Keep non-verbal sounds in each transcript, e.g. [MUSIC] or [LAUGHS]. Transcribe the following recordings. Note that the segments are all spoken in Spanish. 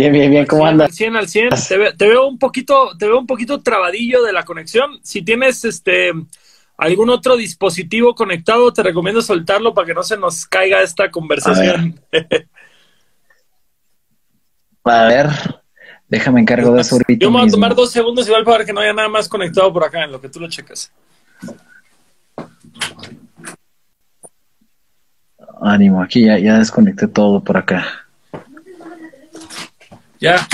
Bien, bien, bien, ¿cómo andas? Al 100, al 100. Te, te, veo un poquito, te veo un poquito trabadillo de la conexión. Si tienes este algún otro dispositivo conectado, te recomiendo soltarlo para que no se nos caiga esta conversación. A [LAUGHS] ver, déjame encargo de eso ahorita. Yo me voy a tomar dos segundos igual para que no haya nada más conectado por acá en lo que tú lo checas. Ánimo, aquí ya, ya desconecté todo por acá. Ya.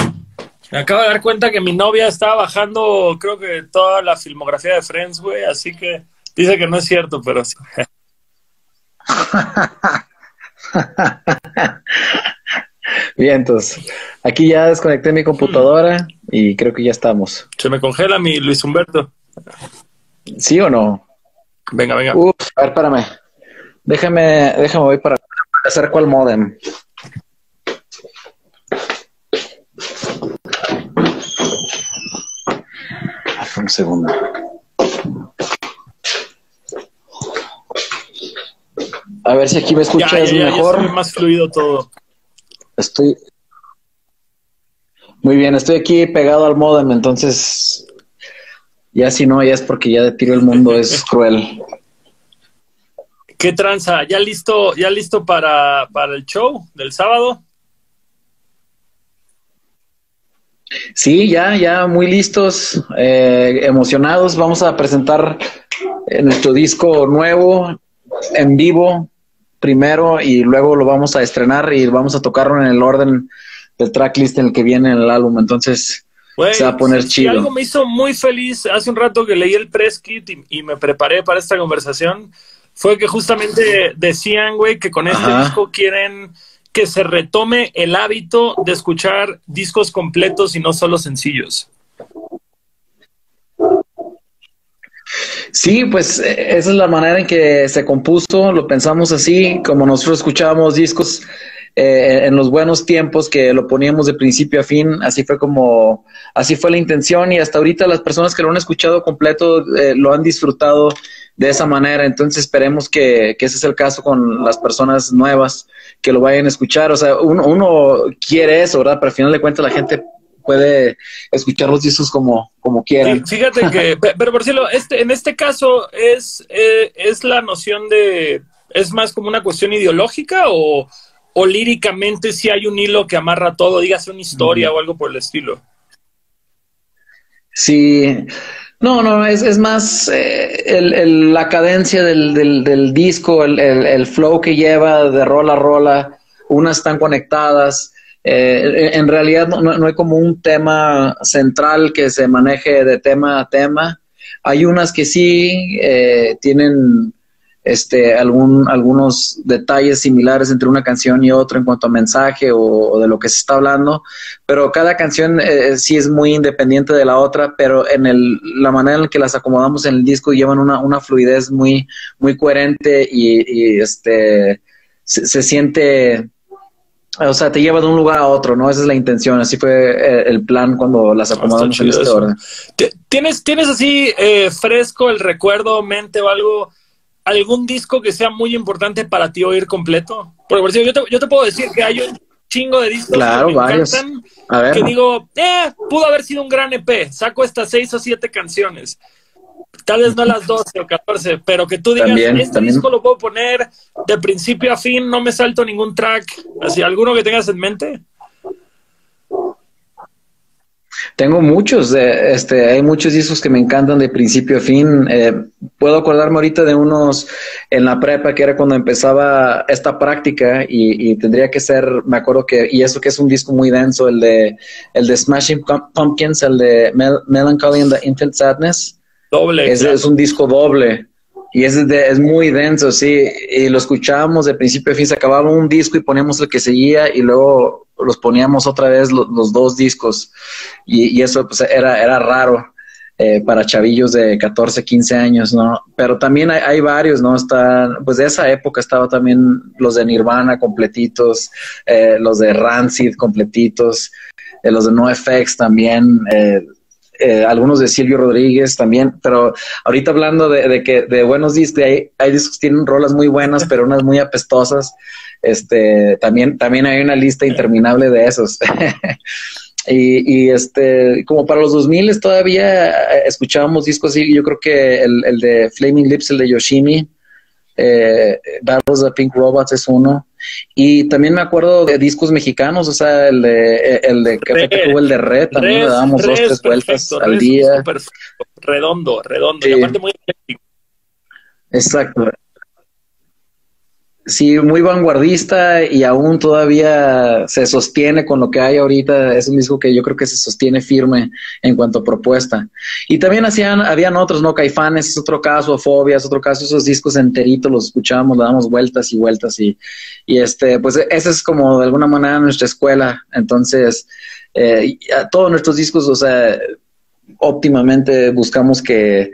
Me acabo de dar cuenta que mi novia estaba bajando, creo que toda la filmografía de Friends, güey, así que dice que no es cierto, pero sí. [LAUGHS] Bien, entonces, aquí ya desconecté mi computadora y creo que ya estamos. Se me congela mi Luis Humberto. ¿Sí o no? Venga, venga. Uf, a ver, espérame. Déjame, déjame voy para hacer cuál modem. Un segundo. A ver si aquí me escuchas mejor. más fluido todo. Estoy. Muy bien, estoy aquí pegado al modem, entonces. Ya si no, ya es porque ya de tiro el mundo es [LAUGHS] cruel. ¿Qué tranza? ¿Ya listo, ya listo para, para el show del sábado? Sí, ya, ya muy listos, eh, emocionados. Vamos a presentar eh, nuestro disco nuevo en vivo primero y luego lo vamos a estrenar y vamos a tocarlo en el orden del tracklist en el que viene el álbum. Entonces se va a poner chido. algo me hizo muy feliz hace un rato que leí el press kit y, y me preparé para esta conversación fue que justamente decían, güey, que con este disco quieren que se retome el hábito de escuchar discos completos y no solo sencillos. Sí, pues eh, esa es la manera en que se compuso, lo pensamos así, como nosotros escuchábamos discos eh, en los buenos tiempos que lo poníamos de principio a fin, así fue como, así fue la intención y hasta ahorita las personas que lo han escuchado completo eh, lo han disfrutado de esa manera. Entonces esperemos que, ese es el caso con las personas nuevas que lo vayan a escuchar. O sea, uno, uno quiere eso, ¿verdad? Pero al final de cuentas la gente puede escuchar los discos como, como quieran. fíjate que, [LAUGHS] pero por cierto, este, en este caso es, eh, es la noción de, es más como una cuestión ideológica o, o líricamente si hay un hilo que amarra todo, dígase una historia o algo por el estilo. Sí, no, no, es, es más eh, el, la cadencia del, del, disco, el, el, flow que lleva de rola a rola, unas están conectadas. Eh, en realidad no, no, hay como un tema central que se maneje de tema a tema. Hay unas que sí eh, tienen este, algún, algunos detalles similares entre una canción y otra en cuanto a mensaje o, de lo que se está hablando, pero cada canción eh, sí es muy independiente de la otra, pero en el, la manera en que las acomodamos en el disco llevan una, una fluidez muy, muy coherente y, este, se, siente, o sea, te lleva de un lugar a otro, ¿no? Esa es la intención, así fue eh, el plan cuando las acomodamos en este orden. ¿Tienes, ¿Tienes así eh, fresco el recuerdo, mente o algo? Algún disco que sea muy importante para ti oír completo? Porque por yo te, yo te puedo decir que hay un chingo de discos que me encantan, que digo, eh, pudo haber sido un gran EP, saco estas seis o siete canciones. Tal vez no las 12 o 14, pero que tú digas, este disco lo puedo poner de principio a fin, no me salto ningún track. Así, ¿alguno que tengas en mente? Tengo muchos, este, hay muchos discos que me encantan de principio a fin. Eh, puedo acordarme ahorita de unos en la prepa que era cuando empezaba esta práctica y, tendría que ser, me acuerdo que, y eso que es un disco muy denso, el de, el de Smashing Pumpkins, el de Melancholy and the Infinite Sadness. Doble. Es, es un disco doble. Y es, es muy denso, sí. Y lo escuchábamos de principio a fin. Se acababa un disco y poníamos el que seguía y luego los poníamos otra vez los, dos discos. Y, eso pues, era, era raro eh, para chavillos de 14, 15 años, ¿no? Pero también hay, varios, ¿no? Está, pues de esa época estaba también los de Nirvana completitos, eh, los de Rancid completitos, eh, los de NoFX también. Eh, algunos de Silvio Rodríguez también, pero ahorita hablando de, que de buenos discos, hay, hay discos que tienen rolas muy buenas, pero unas muy apestosas. Este, también, también hay una lista interminable de esos. [LAUGHS] y, este, como para los 2000 todavía escuchábamos discos así, yo creo que el, el de Flaming Lips, el de Yoshimi, eh, Battles of Pink Robots es uno. Y también me acuerdo de discos mexicanos, o sea, el de, el de Café el de Red, también le dábamos dos, tres vueltas al día. Redondo, redondo, y aparte muy Exacto. Sí, muy vanguardista y aún todavía se sostiene con lo que hay ahorita. Es un disco que yo creo que se sostiene firme en cuanto a propuesta. Y también hacían, habían otros, ¿no? Caifanes es otro caso, Fobia es otro caso, esos discos enteritos los escuchábamos, le damos vueltas y vueltas y, y este, pues esa es como de alguna manera nuestra escuela. Entonces, eh, todos nuestros discos, o sea, óptimamente buscamos que,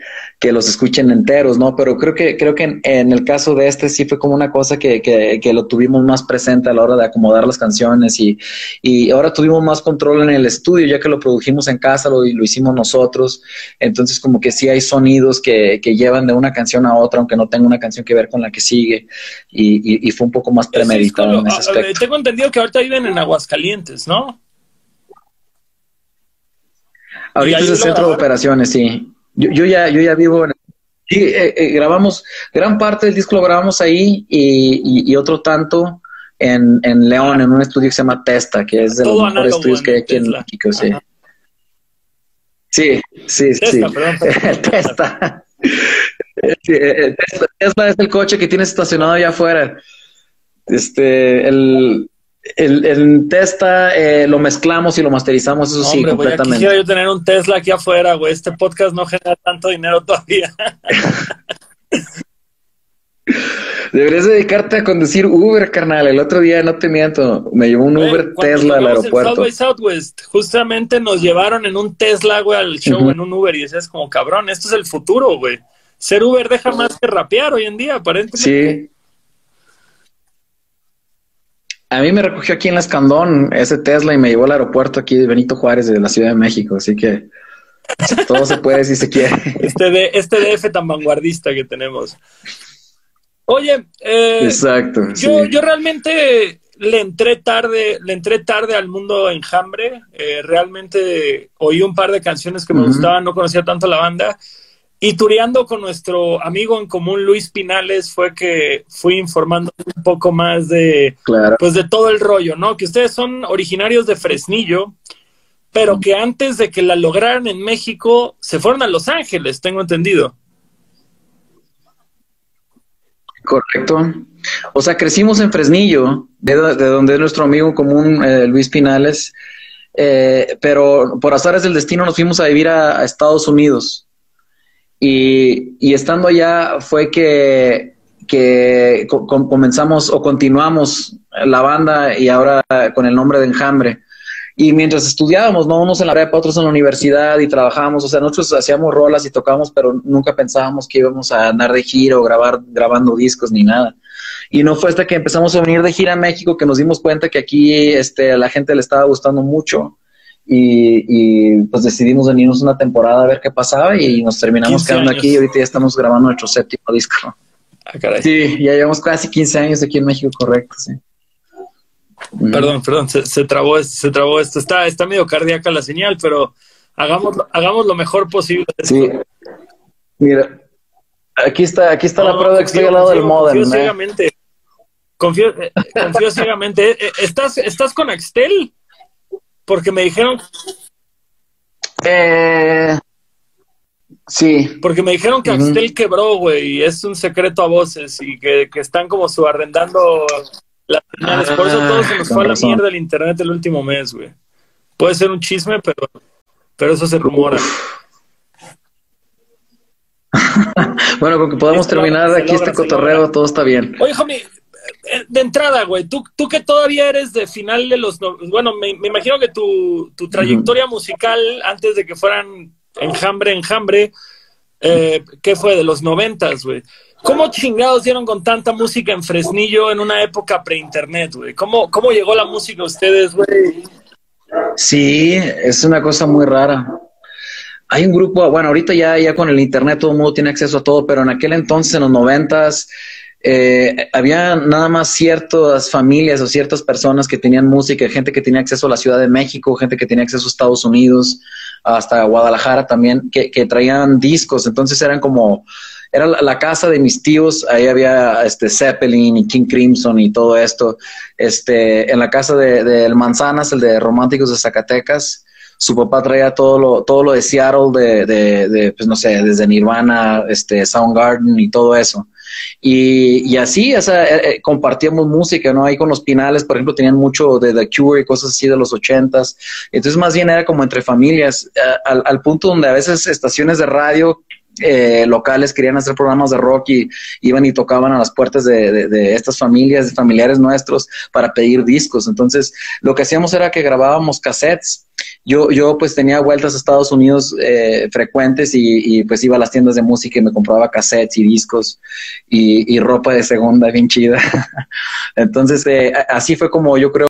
los escuchen enteros, ¿no? Pero creo que, creo que en, el caso de este sí fue como una cosa que, que, lo tuvimos más presente a la hora de acomodar las canciones y, y ahora tuvimos más control en el estudio, ya que lo produjimos en casa, lo, lo hicimos nosotros. Entonces, como que sí hay sonidos que, que llevan de una canción a otra, aunque no tenga una canción que ver con la que sigue. Y, y, fue un poco más premeditado en ese aspecto. Tengo entendido que ahorita viven en Aguascalientes, ¿no? Ahorita es el centro de operaciones, sí. Yo, yo, ya, yo ya vivo en... Sí, eh, eh, grabamos, gran parte del disco lo grabamos ahí y, y, otro tanto en, en, León, en un estudio que se llama Testa, que es de los mejores estudios que hay aquí en México, sí. Sí, sí, sí. Testa. [LAUGHS] Eh, Tesla es el coche que tiene estacionado allá afuera. Este, el, el, el Testa eh, lo mezclamos y lo masterizamos, eso sí, completamente. quisiera yo tener un Tesla aquí afuera, güey. Este podcast no genera tanto dinero todavía. [LAUGHS] Deberías dedicarte a conducir Uber, carnal. El otro día, no te miento, me llevó un Uber Tesla al aeropuerto. Southwest, justamente nos llevaron en un Tesla, güey, al show en un Uber y decías como, cabrón, esto es el futuro, güey. Ser Uber deja más que rapear hoy en día, aparentemente. Sí. A mí me recogió aquí en la Escandón ese Tesla y me llevó al aeropuerto aquí de Benito Juárez de la Ciudad de México, así que todo se puede si se quiere. [LAUGHS] Este, de, este DF tan vanguardista que tenemos. Oye, eh, Exacto. Yo, yo realmente le entré tarde, le entré tarde al mundo enjambre. Eh, realmente oí un par de canciones que me gustaban, no conocía tanto la banda. Y tureando con nuestro amigo en común Luis Pinales fue que fui informando un poco más de, pues de todo el rollo, ¿no? Que ustedes son originarios de Fresnillo, pero que antes de que la lograran en México se fueron a Los Ángeles, tengo entendido. Correcto. O sea, crecimos en Fresnillo, de, donde es nuestro amigo común eh, Luis Pinales, eh, pero por azares del destino nos fuimos a vivir a Estados Unidos. Y, estando allá fue que, comenzamos o continuamos la banda y ahora con el nombre de Enjambre. Y mientras estudiábamos, ¿no? Unos en la prepa, otros en la universidad y trabajábamos, o sea, nosotros hacíamos rolas y tocábamos, pero nunca pensábamos que íbamos a andar de gira o grabar, grabando discos ni nada. Y no fue hasta que empezamos a venir de gira a México que nos dimos cuenta que aquí este, a la gente le estaba gustando mucho y, pues decidimos venirnos una temporada a ver qué pasaba y nos terminamos quedando aquí y ahorita ya estamos grabando nuestro séptimo disco. Ah, caray. Sí, ya llevamos casi 15 años aquí en México, correcto, sí. Perdón, perdón, se, trabó, se trabó esto. Está, está medio cardíaca la señal, pero hagamos, hagamos lo mejor posible. Sí. Mira, aquí está, aquí está la prueba de que estoy al lado del modem. Confío ciegamente. Confío, eh, confío ciegamente. Eh, ¿Estás, ¿Estás con Axtel? Porque me dijeron. Eh, sí. Porque me dijeron que Axtel quebró, güey, y es un secreto a voces y que, están como subarrendando las señales. Por eso todo se nos fue a la mierda el internet el último mes, güey. Puede ser un chisme, pero, pero eso se rumora. [LAUGHS] bueno, con que podamos terminar aquí este cotorreo, todo está bien. Oye, homie, de entrada, güey, tú, tú que todavía eres de final de los... bueno, me, imagino que tu, tu trayectoria musical, antes de que fueran enjambre, enjambre, eh, ¿qué fue? De los noventas, güey. ¿Cómo chingados dieron con tanta música en Fresnillo en una época pre-internet, güey? ¿Cómo, ¿Cómo llegó la música a ustedes, güey? Sí, es una cosa muy rara. hay un grupo, bueno, ahorita ya, ya con el internet todo el mundo tiene acceso a todo, pero en aquel entonces, en los noventas, eh, había nada más ciertas familias o ciertas personas que tenían música, gente que tenía acceso a la Ciudad de México, gente que tenía acceso a Estados Unidos, hasta Guadalajara también, que, traían discos, entonces eran como, era la, casa de mis tíos, ahí había este Zeppelin y King Crimson y todo esto, este, en la casa de, de Manzanas, el de Románticos de Zacatecas, su papá traía todo lo, todo lo de Seattle, de, de, de, pues no sé, desde Nirvana, este, Soundgarden y todo eso. Y, y así, o sea, eh, eh, compartíamos música, ¿no? Ahí con los Pinales, por ejemplo, tenían mucho de The Cure y cosas así de los ochentas. Entonces, más bien era como entre familias, eh, al, punto donde a veces estaciones de radio eh, locales querían hacer programas de rock y iban y tocaban a las puertas de, de, estas familias, de familiares nuestros, para pedir discos. Entonces, lo que hacíamos era que grabábamos cassettes. Yo, yo pues tenía vueltas a Estados Unidos eh, frecuentes y, y, pues iba a las tiendas de música y me compraba cassettes y discos y, ropa de segunda bien chida. [LAUGHS] Entonces, eh, así fue como yo creo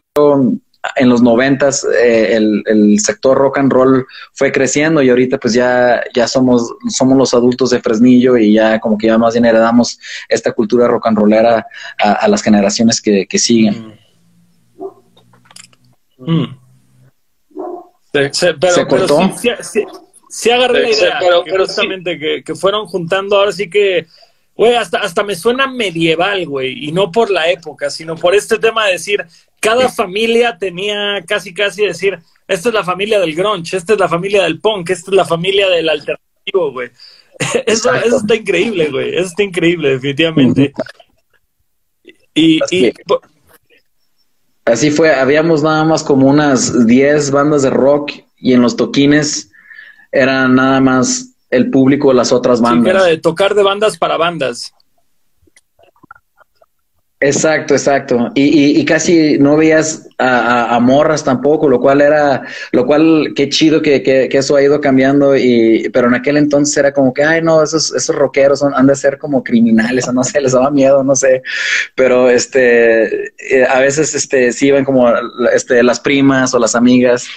en los noventas eh, el, el, sector rock and roll fue creciendo y ahorita pues ya, ya somos, somos los adultos de Fresnillo y ya como que ya más bien heredamos esta cultura rock and rollera a, las generaciones que, siguen. Mm. Mm. Se, pero, cortó? sí, agarré la idea, pero, justamente que, que fueron juntando ahora sí que Güey, hasta, hasta me suena medieval, güey, y no por la época, sino por este tema de decir, cada familia tenía casi, casi decir, esta es la familia del grunge, esta es la familia del punk, esta es la familia del alternativo, güey. [LAUGHS] Eso, eso, está increíble, güey, eso está increíble, definitivamente. Y, y así fue, habíamos nada más como unas 10 bandas de rock y en los toquines eran nada más el público de las otras bandas. Sí, era de tocar de bandas para bandas. Exacto, exacto. Y, y, casi no veías a, morras tampoco, lo cual era, lo cual, qué chido que, que, eso ha ido cambiando. Y, pero en aquel entonces era como que, ay, no, esos, esos rockeros son, han de ser como criminales, [LAUGHS] o no sé, les daba miedo, no sé. Pero este, eh, a veces este, sí iban como este, las primas o las amigas,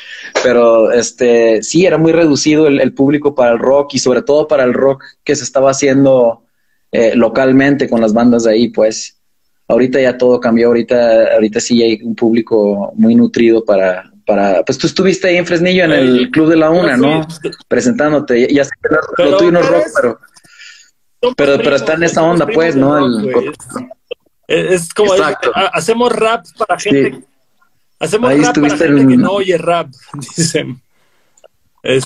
pero este, sí, era muy reducido el, público para el rock y sobre todo para el rock que se estaba haciendo eh, localmente con las bandas de ahí, pues ahorita ya todo cambió, ahorita, ahorita sí hay un público muy nutrido para, para, pues tú estuviste ahí en Fresnillo en el Club de la Una, ¿no? Presentándote, ya, sé que lo, tuyo no es rock, pero, pero, pero está en esa onda, pues, ¿no? es, como, hacemos rap para gente, hacemos rap para gente que no oye rap, [LAUGHS] dicen. Es,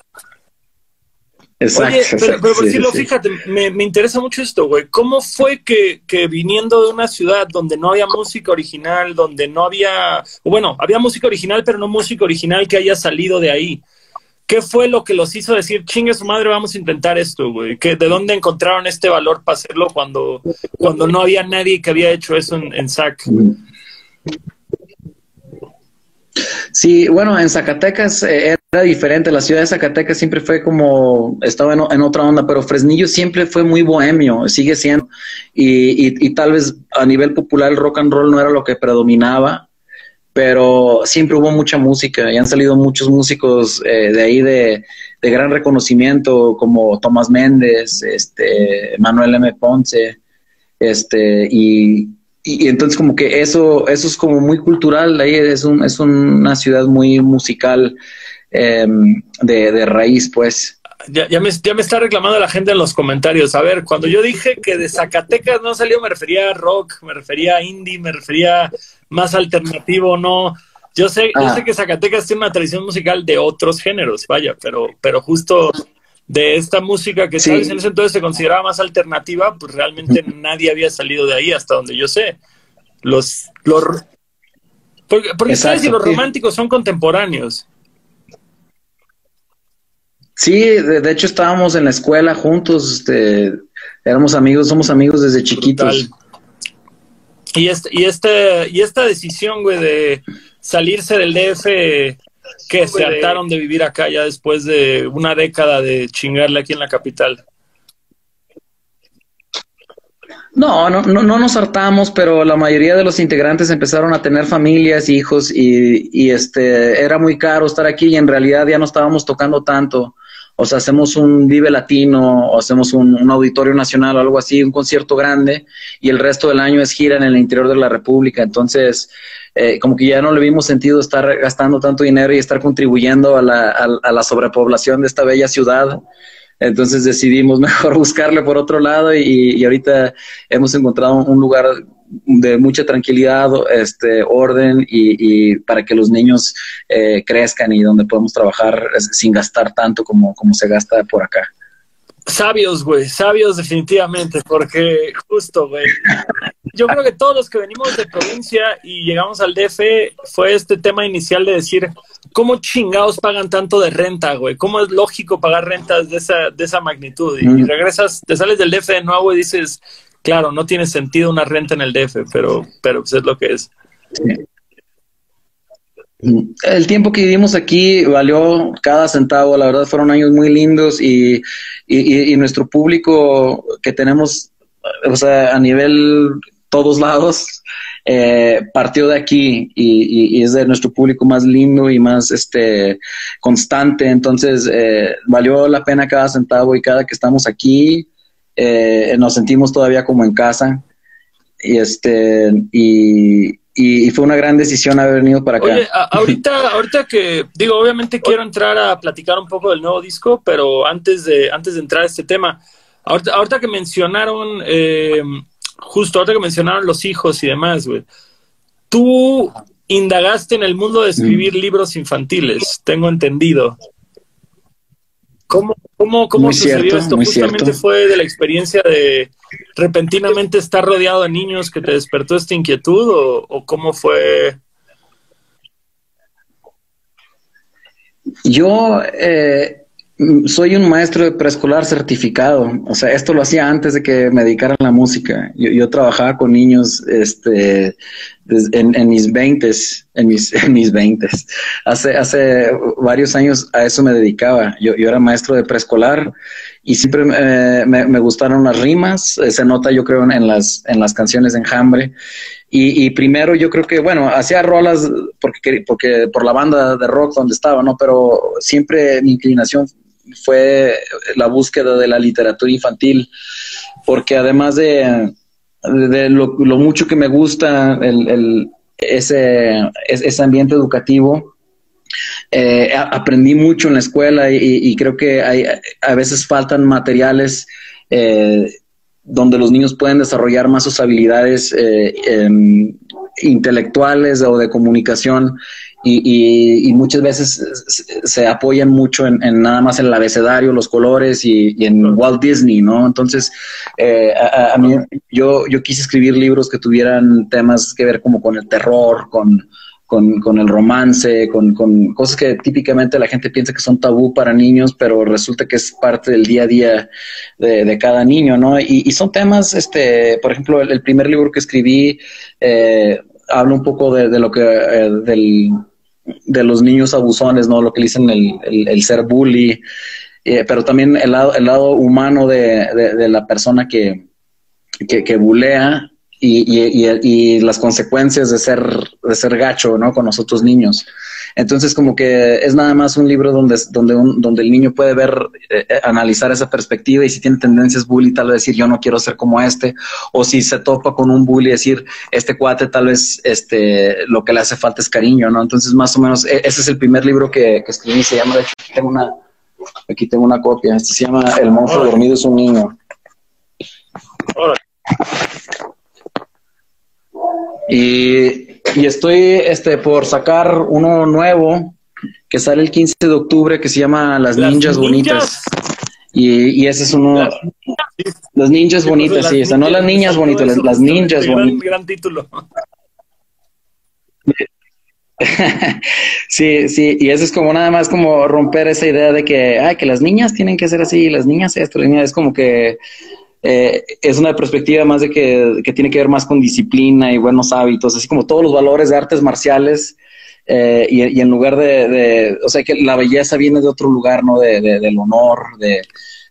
Exacto. Oye, pero, por decirlo, fíjate, me, me, interesa mucho esto, güey. ¿Cómo fue que, que, viniendo de una ciudad donde no había música original, donde no había, bueno, había música original, pero no música original que haya salido de ahí? ¿Qué fue lo que los hizo decir, chingue su madre, vamos a intentar esto, güey? ¿De dónde encontraron este valor para hacerlo cuando, cuando no había nadie que había hecho eso en, en SAC? Sí, bueno, en Zacatecas eh, era diferente. La ciudad de Zacatecas siempre fue como, estaba en, otra onda, pero Fresnillo siempre fue muy bohemio, sigue siendo. Y, tal vez a nivel popular el rock and roll no era lo que predominaba, pero siempre hubo mucha música y han salido muchos músicos eh, de ahí de, de, gran reconocimiento, como Tomás Méndez, este, Manuel M. Ponce, este, y y, entonces como que eso, eso es como muy cultural, ahí es, un, es una ciudad muy musical em, de, de, raíz, pues. Ya, ya, me, ya me está reclamando la gente en los comentarios. A ver, cuando yo dije que de Zacatecas no salió, me refería a rock, me refería a indie, me refería más alternativo, no. Yo sé, yo ah. sé que Zacatecas tiene una tradición musical de otros géneros, vaya, pero, pero justo de esta música que en ese entonces se consideraba más alternativa, pues realmente nadie había salido de ahí hasta donde yo sé. Los, los porque, porque sabes si los románticos son contemporáneos. Sí, de, hecho estábamos en la escuela juntos, este, éramos amigos, somos amigos desde chiquitos. Y este, y este, y esta decisión, güey, de salirse del DF que se hartaron de vivir acá ya después de una década de chingarle aquí en la capital. No, no, no, no nos hartamos, pero la mayoría de los integrantes empezaron a tener familias, hijos y, y este era muy caro estar aquí y en realidad ya no estábamos tocando tanto. O sea, hacemos un Vive Latino o hacemos un, auditorio nacional o algo así, un concierto grande, y el resto del año es gira en el interior de la República. Entonces, eh, como que ya no le vimos sentido estar gastando tanto dinero y estar contribuyendo a la, a la sobrepoblación de esta bella ciudad. Entonces decidimos [LAUGHS] mejor buscarle por otro lado y, y ahorita hemos encontrado un lugar de mucha tranquilidad, este, orden y, para que los niños eh, crezcan y donde podemos trabajar sin gastar tanto como, como se gasta por acá. Sabios, güey, sabios definitivamente, porque justo, güey, yo creo que todos los que venimos de provincia y llegamos al DF fue este tema inicial de decir, ¿cómo chingados pagan tanto de renta, güey? ¿Cómo es lógico pagar rentas de esa, de esa magnitud? Y, regresas, te sales del DF de nuevo y dices, claro, no tiene sentido una renta en el DF, pero, pero pues es lo que es. El tiempo que vivimos aquí valió cada centavo, la verdad fueron años muy lindos y, y, nuestro público que tenemos, o sea, a nivel todos lados, eh, partió de aquí y, es de nuestro público más lindo y más este constante, entonces eh, valió la pena cada centavo y cada que estamos aquí eh, nos sentimos todavía como en casa y este y, fue una gran decisión haber venido para acá. Oye, [LAUGHS] ahorita, ahorita que digo, obviamente quiero entrar a platicar un poco del nuevo disco, pero antes de antes de entrar a este tema, ahorita, ahorita que mencionaron, eh, justo ahorita que mencionaron los hijos y demás, güey, tú indagaste en el mundo de escribir mm. libros infantiles, tengo entendido. ¿Cómo, cómo, sucedió esto? ¿Justamente fue de la experiencia de repentinamente estar rodeado de niños que te despertó esta inquietud o, cómo fue? Yo eh, soy un maestro de preescolar certificado. O sea, esto lo hacía antes de que me dedicara a la música. Yo, trabajaba con niños este, en, mis veintes, en mis, [LAUGHS] en mis veintes. Hace, hace varios años a eso me dedicaba. Yo, yo era maestro de preescolar y siempre me, gustaron las rimas. Eh, se nota, yo creo, en las, en las canciones de Enjambre. Y, y, primero yo creo que, bueno, hacía rolas porque, porque por la banda de rock donde estaba, ¿no? Pero siempre mi inclinación fue la búsqueda de la literatura infantil, porque además de, lo, mucho que me gusta el, ese, ese ambiente educativo, eh, aprendí mucho en la escuela y, creo que hay, a veces faltan materiales eh, donde los niños pueden desarrollar más sus habilidades eh, em, intelectuales o de comunicación y, muchas veces se, apoyan mucho en, nada más en el abecedario, los colores y, en Walt Disney, ¿no? Entonces, eh, a, mí, yo, yo quise escribir libros que tuvieran temas que ver como con el terror, con, con, el romance, con, con, cosas que típicamente la gente piensa que son tabú para niños, pero resulta que es parte del día a día de, cada niño, ¿no? Y, son temas, este, por ejemplo, el, primer libro que escribí eh, habla un poco de, lo que, eh, del de los niños abusones, ¿no? Lo que dicen el, ser bully, eh, pero también el lado, el lado humano de, la persona que, que, bulea y, las consecuencias de ser, de ser gacho, ¿no? Con los otros niños. Entonces, como que es nada más un libro donde, donde, donde el niño puede ver, eh, eh, analizar esa perspectiva y si tiene tendencias bully, tal vez decir yo no quiero ser como este, o si se topa con un bully, decir este cuate tal vez este, lo que le hace falta es cariño, ¿no? Entonces, más o menos, e, ese es el primer libro que, que escribí, se llama, de hecho, aquí tengo una, aquí tengo una copia, este se llama El monstruo dormido es un niño. Y y estoy este, por sacar uno nuevo que sale el 15 de octubre que se llama Las, Ninjas, Bonitas. Y, ese es uno. Las, Ninjas Bonitas, sí. O sea, no las niñas bonitas, las, Ninjas Bonitas. Gran título. [LAUGHS] sí, sí, y eso es como nada más como romper esa idea de que, ay, que las niñas tienen que ser así, las niñas esto, las niñas es como que eh, es una perspectiva más de que, tiene que ver más con disciplina y buenos hábitos, así como todos los valores de artes marciales. Eh, y, en lugar de, o sea, que la belleza viene de otro lugar, ¿no? De, del honor, de,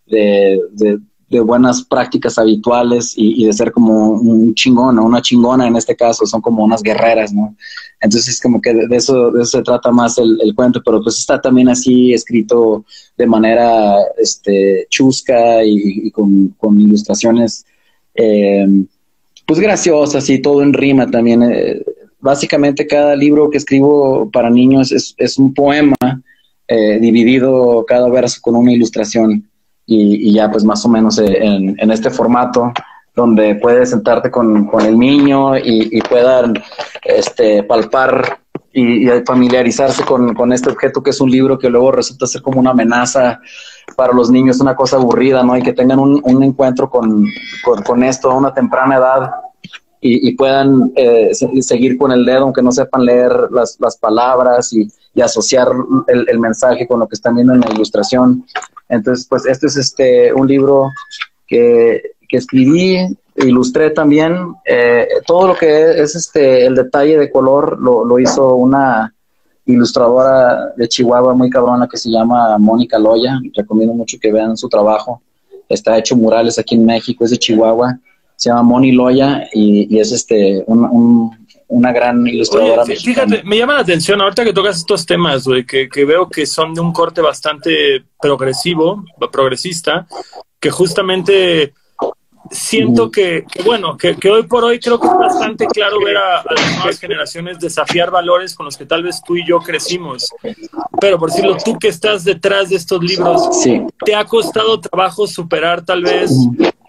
de, buenas prácticas habituales y, de ser como un chingón o una chingona en este caso, son como unas guerreras, ¿no? Entonces, como que de eso, de eso se trata más el, cuento, pero pues está también así escrito de manera este, chusca y, con, ilustraciones eh, pues graciosas y todo en rima también. Eh, básicamente cada libro que escribo para niños es, un poema eh, dividido cada verso con una ilustración y, ya pues más o menos en, en este formato donde puedes sentarte con, el niño y, puedan este, palpar y, familiarizarse con, este objeto que es un libro que luego resulta ser como una amenaza para los niños, una cosa aburrida, ¿no? Y que tengan un, encuentro con, esto a una temprana edad y, puedan eh, seguir con el dedo, aunque no sepan leer las, palabras y, asociar el, el, mensaje con lo que están viendo en la ilustración. Entonces, pues este es este un libro que que escribí, ilustré también. Eh, todo lo que es este el detalle de color lo, hizo una ilustradora de Chihuahua muy cabrona que se llama Mónica Loya. Recomiendo mucho que vean su trabajo. Está hecho murales aquí en México, es de Chihuahua. Se llama Moni Loya y, es este una gran ilustradora. fíjate, me llama la atención ahorita que tocas estos temas, güey, que, que, veo que son de un corte bastante progresivo, progresista, que justamente siento que, bueno, que, hoy por hoy creo que es bastante claro ver a, las nuevas generaciones desafiar valores con los que tal vez tú y yo crecimos. Pero por decirlo, tú que estás detrás de estos libros, ¿te ha costado trabajo superar tal vez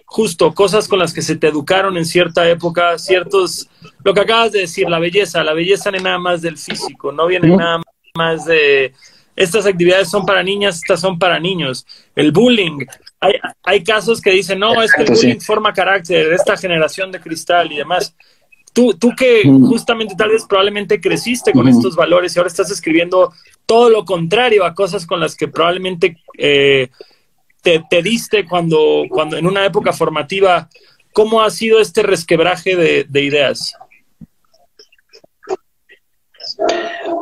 justo cosas con las que se te educaron en cierta época, ciertos, lo que acabas de decir, la belleza, la belleza no es nada más del físico, no viene nada más de estas actividades son para niñas, estas son para niños. El bullying, hay, hay casos que dicen, no, es que el bullying forma carácter, esta generación de cristal y demás. Tú, tú que justamente tal vez probablemente creciste con estos valores y ahora estás escribiendo todo lo contrario a cosas con las que probablemente eh, te, diste cuando, cuando en una época formativa, ¿cómo ha sido este resquebraje de, de ideas?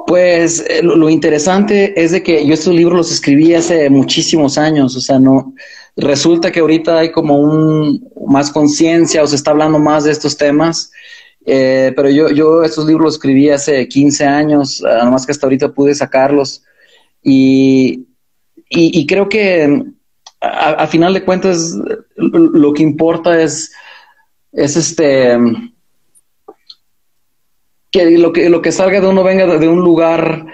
Pues eh, lo, interesante es de que yo estos libros los escribí hace muchísimos años, o sea, no resulta que ahorita hay como un más conciencia o se está hablando más de estos temas, eh, pero yo, yo estos libros los escribí hace 15 años, además que hasta ahorita pude sacarlos y, y, creo que a, final de cuentas lo que importa es, es este que lo que lo que salga de uno venga de, un lugar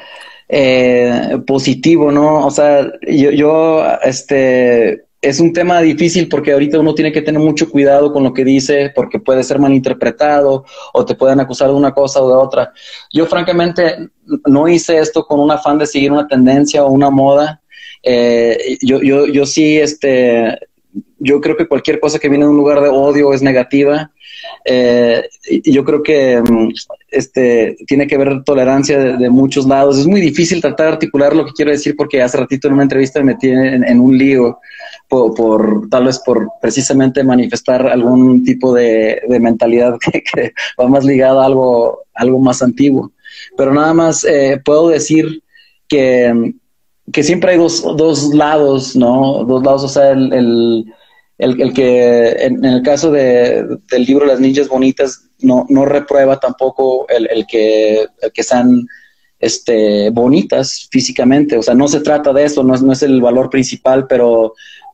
eh, positivo, ¿no? O sea, yo, yo, este, es un tema difícil porque ahorita uno tiene que tener mucho cuidado con lo que dice porque puede ser malinterpretado o te pueden acusar de una cosa o de otra. Yo francamente no hice esto con un afán de seguir una tendencia o una moda. Eh, yo, yo, yo sí, este, yo creo que cualquier cosa que viene de un lugar de odio es negativa. Eh, yo creo que mm, este, tiene que haber tolerancia de, muchos lados. Es muy difícil tratar de articular lo que quiero decir porque hace ratito en una entrevista me metí en, un lío por, tal vez por precisamente manifestar algún tipo de, mentalidad [LAUGHS] que, va más ligada a algo, algo más antiguo. Pero nada más eh, puedo decir que, que siempre hay dos, dos lados, ¿no? Dos lados, o sea, el el, que en, el caso de, del libro Las Ninjas Bonitas no, no reprueba tampoco el, el que, que sean este, bonitas físicamente. O sea, no se trata de eso, no es, no es el valor principal, pero,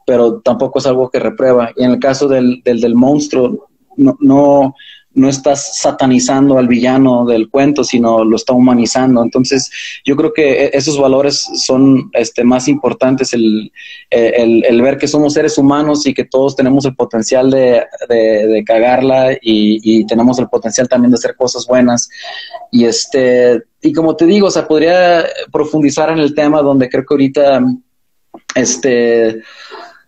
pero tampoco es algo que reprueba. Y en el caso del, del, del monstruo, no, no, no estás satanizando al villano del cuento, sino lo está humanizando. Entonces, yo creo que e, esos valores son este, más importantes, el, el, ver que somos seres humanos y que todos tenemos el potencial de, de, cagarla y, tenemos el potencial también de hacer cosas buenas. Y, este, y como te digo, o sea, podría profundizar en el tema donde creo que ahorita este,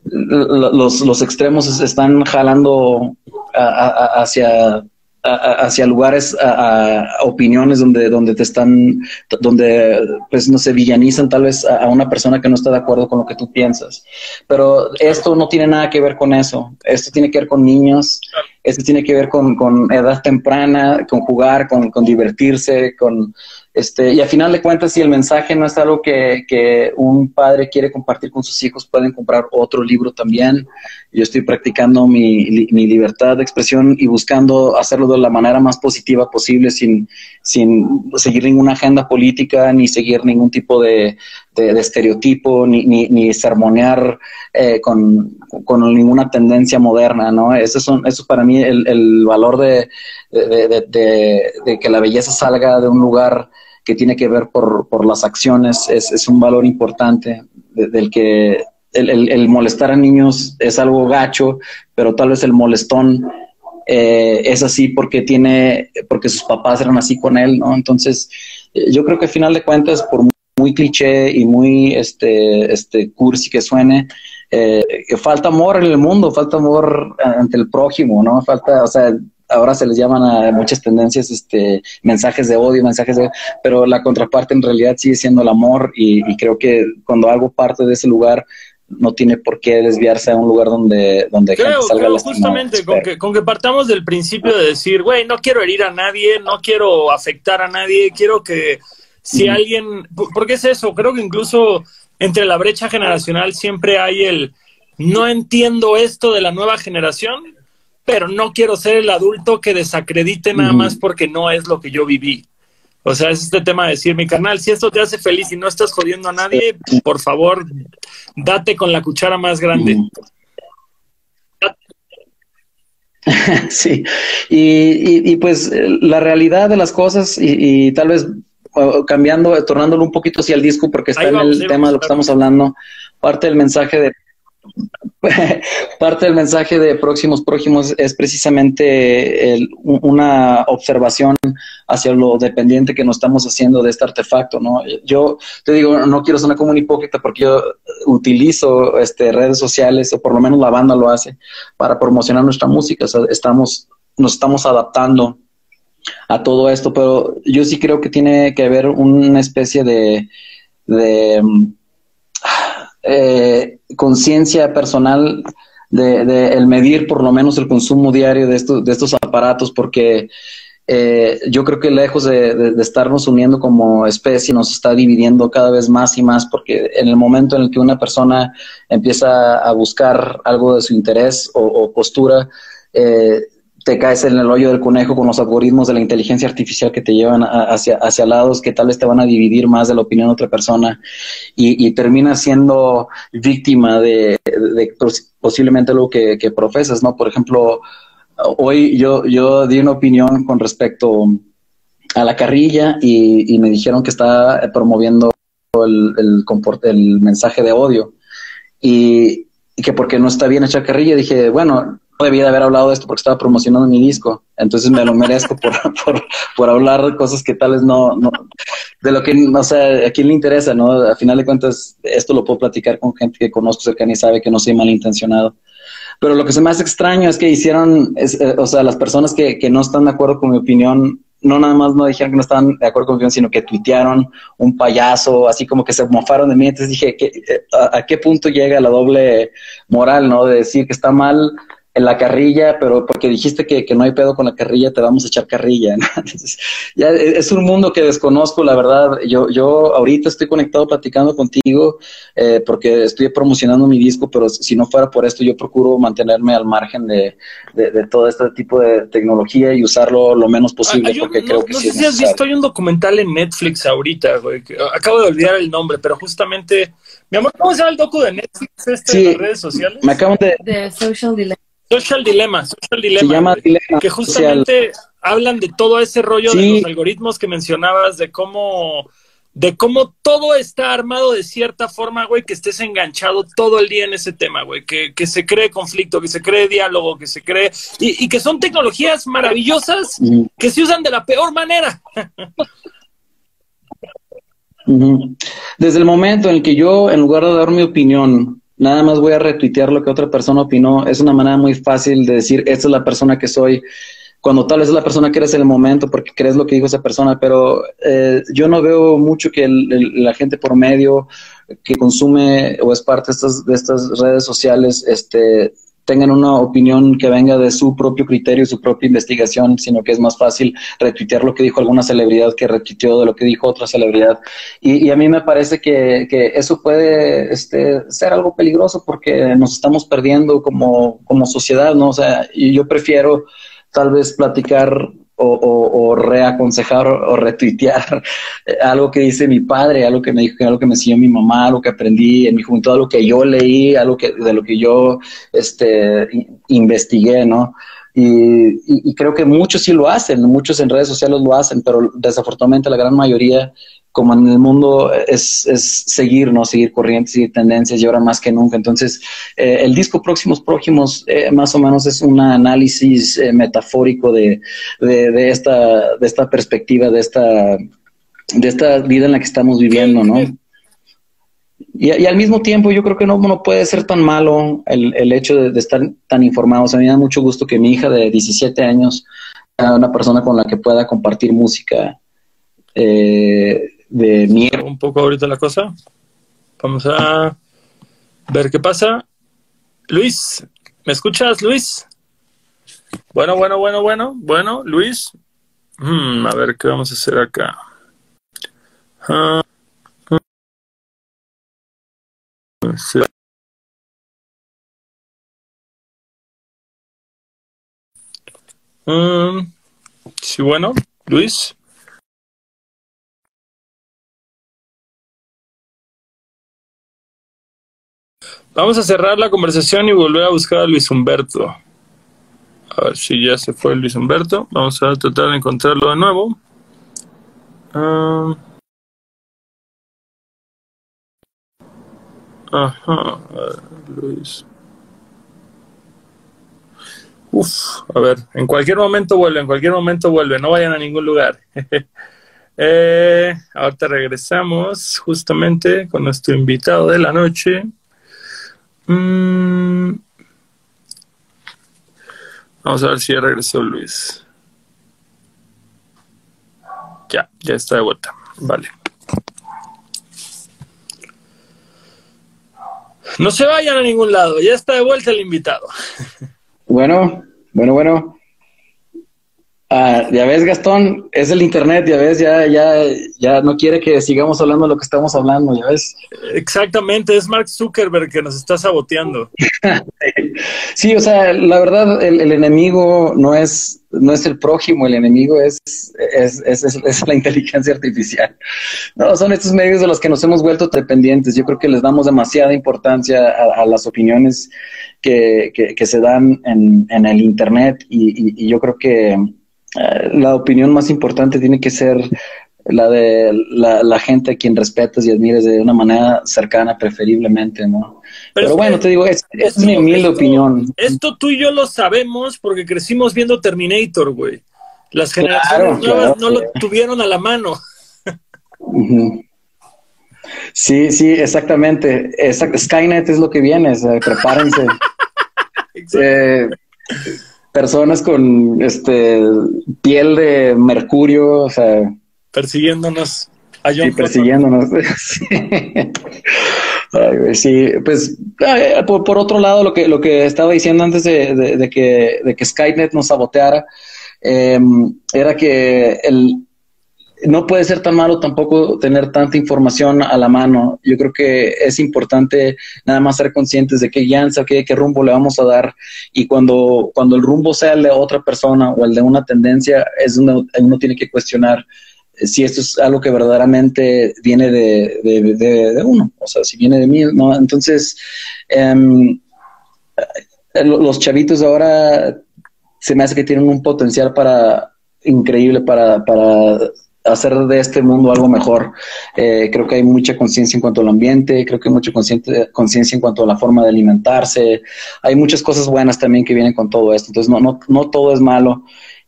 los, los extremos están jalando hacia hacia lugares, a, opiniones donde, donde te están, donde, pues, no se villanizan tal vez a, una persona que no está de acuerdo con lo que tú piensas. Pero esto no tiene nada que ver con eso. Esto tiene que ver con niños, esto tiene que ver con, con edad temprana, con jugar, con, con divertirse, con, Este, y a final de cuentas, si el mensaje no es algo que, que, un padre quiere compartir con sus hijos, pueden comprar otro libro también. Yo estoy practicando mi, mi, libertad de expresión y buscando hacerlo de la manera más positiva posible, sin, sin seguir ninguna agenda política, ni seguir ningún tipo de, de, estereotipo, ni, ni, ni sermonear eh, con, con, ninguna tendencia moderna, ¿no? Eso es, eso para mí el, el valor de, de, que la belleza salga de un lugar que tiene que ver por, por las acciones, es, es, un valor importante del que el, el, molestar a niños es algo gacho, pero tal vez el molestón eh, es así porque tiene, porque sus papás eran así con él, ¿no? Entonces, eh, yo creo que al final de cuentas, por muy cliché y muy este, este cursi que suene, eh, falta amor en el mundo, falta amor ante el prójimo, ¿no? Falta, o sea, ahora se les llaman a muchas tendencias este, mensajes de odio, mensajes de... Pero la contraparte en realidad sigue siendo el amor y, creo que cuando algo parte de ese lugar no tiene por qué desviarse a un lugar donde, donde creo, salga creo justamente con que, con que partamos del principio de decir, güey, no quiero herir a nadie, no quiero afectar a nadie, quiero que si alguien, porque es eso, creo que incluso entre la brecha generacional siempre hay el no entiendo esto de la nueva generación, pero no quiero ser el adulto que desacredite nada más porque no es lo que yo viví. O sea, es este tema de decir, mi canal, si esto te hace feliz y no estás jodiendo a nadie, por favor, date con la cuchara más grande. [LAUGHS] Sí, y, pues la realidad de las cosas y, tal vez cambiando, tornándolo un poquito hacia el disco porque está en el tema de lo que estamos hablando, parte del mensaje de [LAUGHS] Parte del mensaje de Próximos Próximos es precisamente una observación hacia lo dependiente que nos estamos haciendo de este artefacto, ¿no? Yo te digo, no quiero sonar como un hipócrita porque yo utilizo este, redes sociales, o por lo menos la banda lo hace, para promocionar nuestra música. estamos, nos estamos adaptando a todo esto, pero yo sí creo que tiene que haber una especie de, de eh, conciencia personal de, el medir por lo menos el consumo diario de, estos, de estos aparatos, porque eh, yo creo que lejos de, estarnos uniendo como especie, nos está dividiendo cada vez más y más, porque en el momento en el que una persona empieza a buscar algo de su interés o, postura, eh, te caes en el hoyo del conejo con los algoritmos de la inteligencia artificial que te llevan hacia, hacia lados que tal vez te van a dividir más de la opinión de otra persona y, y terminas siendo víctima de, posiblemente lo que, profesas, ¿no? Por ejemplo, hoy yo, yo di una opinión con respecto a la carrilla y, me dijeron que está promoviendo el, el, mensaje de odio y, y que porque no está bien echar carrilla, dije, bueno, debía de haber hablado de esto porque estaba promocionando mi disco, entonces me lo merezco por, [LAUGHS] por, por hablar de cosas que tal vez no, no, de lo que, no sé, a quién le interesa, ¿no? A final de cuentas, esto lo puedo platicar con gente que conozco cercana y sabe que no soy malintencionado. Pero lo que se me hace extraño es que hicieron, eh, o sea, las personas que, que no están de acuerdo con mi opinión, no nada más no dijeron que no estaban de acuerdo con mi opinión, sino que tuitearon un payaso, así como que se mofaron de mí. Entonces dije, eh, ¿a, a qué punto llega la doble moral, no? De decir que está mal en la carrilla, pero porque dijiste que, que, no hay pedo con la carrilla, te vamos a echar carrilla. [LAUGHS] ya es un mundo que desconozco, la verdad. Yo, yo ahorita estoy conectado platicando contigo eh, porque estoy promocionando mi disco, pero si no fuera por esto, yo procuro mantenerme al margen de, de, todo este tipo de tecnología y usarlo lo menos posible, porque creo que no sé si has visto, hay un documental en Netflix ahorita, güey, acabo de olvidar el nombre, pero justamente, mi amor, ¿cómo se llama el docu de Netflix este en las redes sociales? Me acaban de... De Social Dilemma. Social Dilemma, Social Dilemma. Que justamente hablan de todo ese rollo de los algoritmos que mencionabas, de cómo, de cómo todo está armado de cierta forma, güey, que estés enganchado todo el día en ese tema, güey, que, que se cree conflicto, que se cree diálogo, que se cree, y, que son tecnologías maravillosas que se usan de la peor manera. Desde el momento en el que yo, en lugar de dar mi opinión, nada más voy a retuitear lo que otra persona opinó. Es una manera muy fácil de decir, esta es la persona que soy, cuando tal vez es la persona que eres en el momento porque crees lo que dijo esa persona, pero eh, yo no veo mucho que la gente por medio que consume o es parte de estas, de estas redes sociales este, tengan una opinión que venga de su propio criterio, su propia investigación, sino que es más fácil retuitear lo que dijo alguna celebridad que retuiteó de lo que dijo otra celebridad. Y, a mí me parece que, eso puede este, ser algo peligroso porque nos estamos perdiendo como, como sociedad, ¿no? O sea, y yo prefiero tal vez platicar o, reaconsejar o retuitear algo que dice mi padre, algo que me dijo, algo que me enseñó mi mamá, algo que aprendí en mi juventud, algo que yo leí, algo que, de lo que yo este, investigué, ¿no? Y, creo que muchos sí lo hacen, muchos en redes sociales lo hacen, pero desafortunadamente la gran mayoría como en el mundo es, es seguir, ¿no? Seguir corrientes, seguir tendencias y ahora más que nunca. Entonces, eh, el disco Próximos Próximos eh, más o menos es un análisis eh, metafórico de, de, esta, de esta perspectiva, de esta, de esta vida en la que estamos viviendo, ¿no? Y, al mismo tiempo yo creo que no, no puede ser tan malo el, el hecho de, estar tan informados. A mí me da mucho gusto que mi hija de 17 años sea una persona con la que pueda compartir música eh, de mierda. Un poco ahorita la cosa. Vamos a ver qué pasa. Luis, ¿me escuchas, Luis? Bueno, bueno, bueno, bueno, bueno, Luis. Hmm, a ver qué vamos a hacer acá. Ah, um, sí, bueno, Luis. Vamos a cerrar la conversación y volver a buscar a Luis Humberto. A ver si ya se fue Luis Humberto. Vamos a tratar de encontrarlo de nuevo. Ah. ajá, Luis. Uf, a ver, en cualquier momento vuelve, en cualquier momento vuelve, no vayan a ningún lugar. [LAUGHS] eh, ahorita regresamos justamente con nuestro invitado de la noche. Mm. Vamos a ver si ya regresó Luis. Ya, ya está de vuelta. Vale. No se vayan a ningún lado, ya está de vuelta el invitado. Bueno, bueno, bueno. Ah, ya ves, Gastón, es el internet, ya ves, ya, ya, ya no quiere que sigamos hablando de lo que estamos hablando, ya ves. Exactamente, es Mark Zuckerberg que nos está saboteando. [LAUGHS] sí, o sea, la verdad, el, enemigo no es, no es el prójimo, el enemigo es, es, es, la inteligencia artificial. No, son estos medios de los que nos hemos vuelto dependientes. Yo creo que les damos demasiada importancia a, las opiniones que, que, se dan en, en el internet y yo creo que la opinión más importante tiene que ser la de la, gente a quien respetas y admires de una manera cercana, preferiblemente, ¿no? Pero, bueno, te digo, es, mi humilde opinión. Esto tú y yo lo sabemos porque crecimos viendo Terminator, güey. Las generaciones nuevas no lo tuvieron a la mano. Sí, sí, exactamente. Skynet es lo que viene, prepárense. [LAUGHS] eh, personas con este piel de mercurio, o sea, persiguiéndonos. A sí, persiguiéndonos. [LAUGHS] sí. pues por, otro lado, lo que, lo que estaba diciendo antes de, que, de que Skynet nos saboteara, em, era que el, no puede ser tan malo tampoco tener tanta información a la mano. Yo creo que es importante nada más ser conscientes de qué guianza, qué, qué rumbo le vamos a dar y cuando, cuando el rumbo sea el de otra persona o el de una tendencia, es donde uno tiene que cuestionar si esto es algo que verdaderamente viene de, uno, o sea, si viene de mí, ¿no? Entonces, em, los chavitos ahora se me hace que tienen un potencial para increíble para, para hacer de este mundo algo mejor. Eh, creo que hay mucha conciencia en cuanto al ambiente, creo que hay mucha conciencia en cuanto a la forma de alimentarse. Hay muchas cosas buenas también que vienen con todo esto. Entonces, no, no, no todo es malo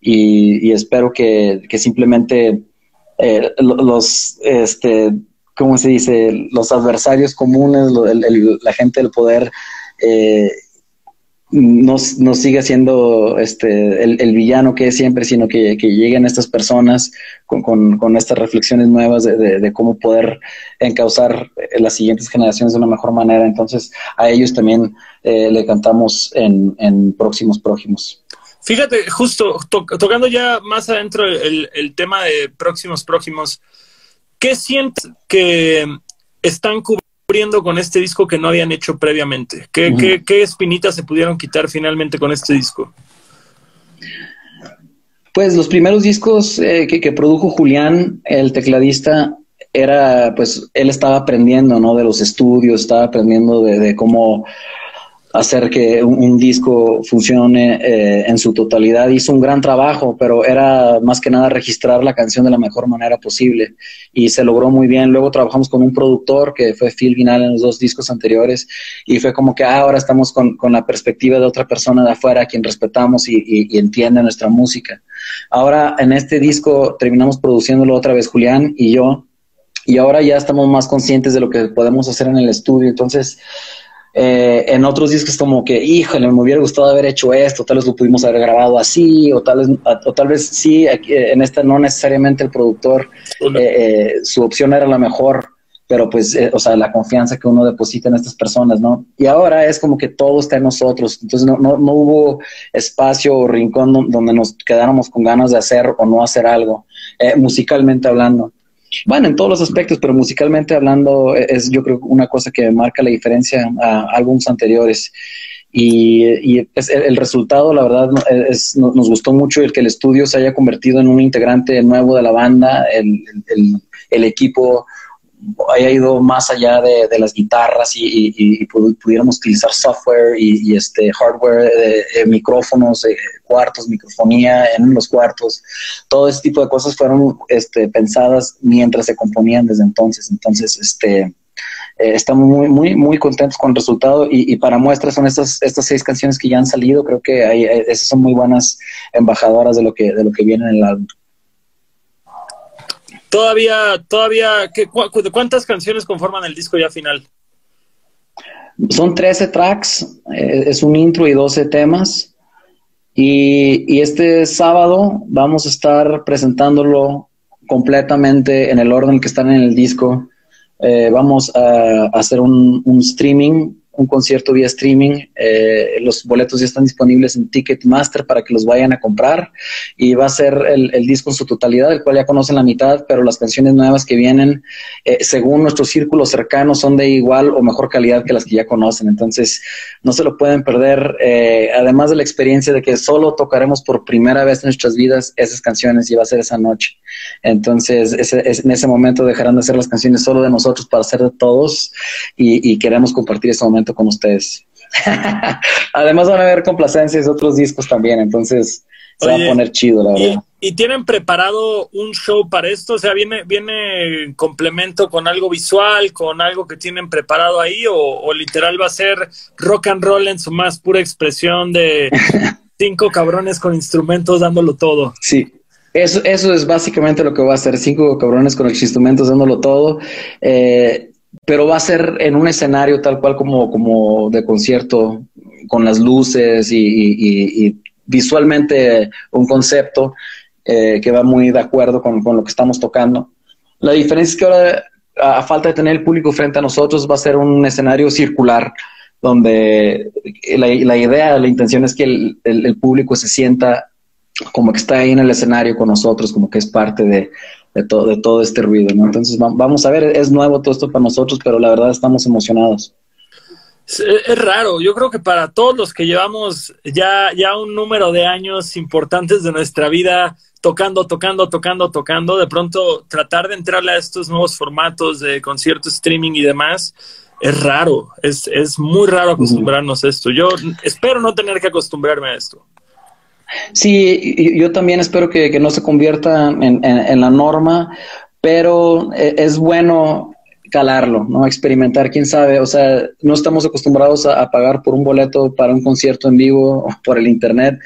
y, espero que, simplemente eh, los, este, ¿cómo se dice? Los adversarios comunes, la gente del poder, eh, no, no siga siendo este, el, villano que es siempre, sino que, lleguen estas personas con, estas reflexiones nuevas de, cómo poder encauzar las siguientes generaciones de una mejor manera. Entonces, a ellos también eh, le cantamos en, próximos próximos. Fíjate, justo tocando ya más adentro el, el tema de próximos próximos, ¿qué sientes que están cubriendo? Con este disco que no habían hecho previamente? ¿Qué, espinitas se pudieron quitar finalmente con este disco? Pues los primeros discos eh, que, produjo Julián, el tecladista, era, pues, él estaba aprendiendo, ¿no? De los estudios, estaba aprendiendo de cómo hacer que un, disco funcione eh, en su totalidad. Hizo un gran trabajo, pero era más que nada registrar la canción de la mejor manera posible y se logró muy bien. Luego trabajamos con un productor que fue Phil Vinal en los dos discos anteriores y fue como que ah, ahora estamos con, la perspectiva de otra persona de afuera a quien respetamos y, y entiende nuestra música. Ahora en este disco terminamos produciéndolo otra vez Julián y yo y ahora ya estamos más conscientes de lo que podemos hacer en el estudio. Entonces, eh, en otros discos como que, híjole, me hubiera gustado haber hecho esto, tal vez lo pudimos haber grabado así, o tal vez, o tal vez sí, en esta no necesariamente el productor, eh, eh, su opción era la mejor, pero pues, o sea, la confianza que uno deposita en estas personas, ¿no? Y ahora es como que todo está en nosotros, entonces no, no, no hubo espacio o rincón donde nos quedáramos con ganas de hacer o no hacer algo, musicalmente hablando. Bueno, en todos los aspectos, pero musicalmente hablando es yo creo una cosa que marca la diferencia a álbumes anteriores. Y, el, resultado, la verdad, es, nos gustó mucho el que el estudio se haya convertido en un integrante nuevo de la banda, el, el equipo haya ido más allá de, las guitarras y, pudiéramos utilizar software y, este hardware, de, micrófonos, cuartos, microfonía en los cuartos, todo ese tipo de cosas fueron este, pensadas mientras se componían desde entonces. Entonces, este, eh, estamos muy, muy, muy contentos con el resultado y, para muestra son estas, estas seis canciones que ya han salido. Creo que hay, esas son muy buenas embajadoras de lo que, de lo que viene en el álbum. Todavía, todavía, ¿qué, ¿cuántas canciones conforman el disco ya final? Son 13 tracks, eh, es un intro y 12 temas. Y, este sábado vamos a estar presentándolo completamente en el orden que están en el disco. Eh, vamos a, hacer un, un streaming un concierto vía streaming. Eh, los boletos ya están disponibles en Ticketmaster para que los vayan a comprar y va a ser el, disco en su totalidad, el cual ya conocen la mitad, pero las canciones nuevas que vienen, eh, según nuestros círculos cercanos, son de igual o mejor calidad que las que ya conocen. Entonces, no se lo pueden perder. Eh, además de la experiencia de que solo tocaremos por primera vez en nuestras vidas esas canciones y va a ser esa noche. Entonces, en ese momento dejarán de ser las canciones solo de nosotros para ser de todos y, y queremos compartir ese momento con ustedes. [LAUGHS] Además van a haber complacencias de otros discos también, entonces se va a poner chido, la verdad. ¿y, tienen preparado un show para esto? O sea, ¿viene, viene en complemento con algo visual, con algo que tienen preparado ahí? O, literal va a ser rock and roll en su más pura expresión de [LAUGHS] cinco cabrones con instrumentos dándolo todo? Sí, eso, eso es básicamente lo que va a ser, cinco cabrones con instrumentos dándolo todo. Eh, pero va a ser en un escenario tal cual como, como de concierto, con las luces y, visualmente un concepto eh, que va muy de acuerdo con, lo que estamos tocando. La diferencia es que ahora, a, falta de tener el público frente a nosotros, va a ser un escenario circular, donde la, idea, la intención es que el, el público se sienta como que está ahí en el escenario con nosotros, como que es parte de, de, todo, de todo este ruido, ¿no? Entonces vamos a ver, es nuevo todo esto para nosotros, pero la verdad estamos emocionados. Es, raro, yo creo que para todos los que llevamos ya, ya un número de años importantes de nuestra vida tocando, tocando, tocando, tocando, de pronto tratar de entrarle a estos nuevos formatos de concierto, streaming y demás, es raro, es, es muy raro acostumbrarnos a esto. Yo espero no tener que acostumbrarme a esto. Sí, yo también espero que, no se convierta en, la norma, pero eh, es bueno calarlo, ¿no? Experimentar, quién sabe, o sea, no estamos acostumbrados a, pagar por un boleto para un concierto en vivo por el internet,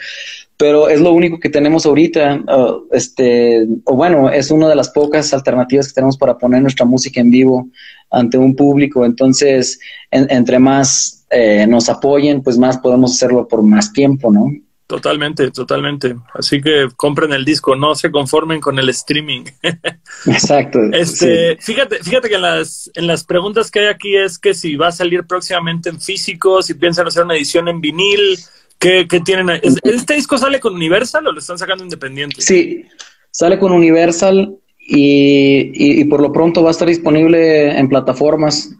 pero es lo único que tenemos ahorita, este, o bueno, es una de las pocas alternativas que tenemos para poner nuestra música en vivo ante un público, entonces, entre más eh, nos apoyen, pues más podemos hacerlo por más tiempo, ¿no? Totalmente, totalmente. Así que compren el disco, no se conformen con el streaming. [LAUGHS] Exacto. Este, fíjate, fíjate que en las, en las preguntas que hay aquí es que si va a salir próximamente en físico, si piensan hacer una edición en vinil, ¿qué, tienen? ¿Este disco sale con Universal o lo están sacando independiente? Sí, sale con Universal y, por lo pronto va a estar disponible en plataformas.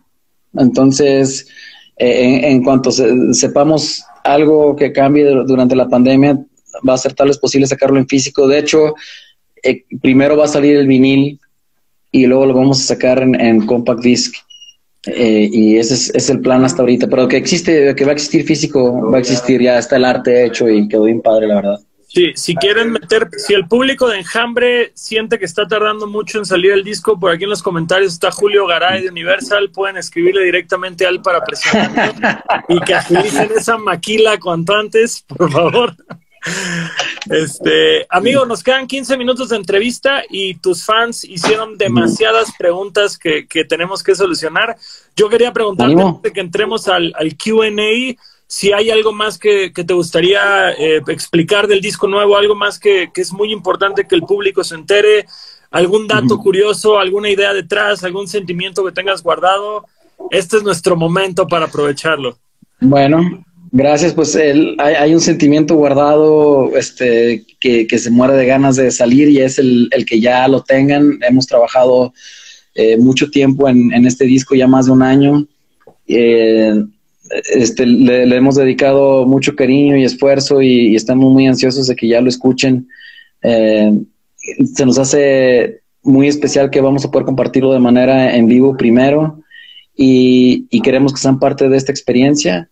Entonces, eh, en, cuanto sepamos algo que cambie durante la pandemia, va a ser tal vez posible sacarlo en físico. De hecho, eh, primero va a salir el vinil y luego lo vamos a sacar en, compact disc. Eh, y ese es, el plan hasta ahorita. Pero que existe, que va a existir físico, va a existir, ya está el arte hecho y quedó bien padre, la verdad. Sí, si quieren meter, si el público de Enjambre siente que está tardando mucho en salir el disco, por aquí en los comentarios está Julio Garay de Universal, pueden escribirle directamente a él para presionar y que agilicen esa maquila cuanto antes, por favor. Este, amigo, nos quedan 15 minutos de entrevista y tus fans hicieron demasiadas preguntas que, tenemos que solucionar. Yo quería preguntarte antes de que entremos al, al QA si hay algo más que, te gustaría eh, explicar del disco nuevo, algo más que, es muy importante que el público se entere, algún dato curioso, alguna idea detrás, algún sentimiento que tengas guardado, este es nuestro momento para aprovecharlo. Bueno, gracias. Pues hay, un sentimiento guardado este, que, se muere de ganas de salir y es el, que ya lo tengan. Hemos trabajado eh, mucho tiempo en, en, este disco, ya más de un año. Eh, este, le, hemos dedicado mucho cariño y esfuerzo y, estamos muy ansiosos de que ya lo escuchen. Eh, se nos hace muy especial que vamos a poder compartirlo de manera en vivo primero y, queremos que sean parte de esta experiencia.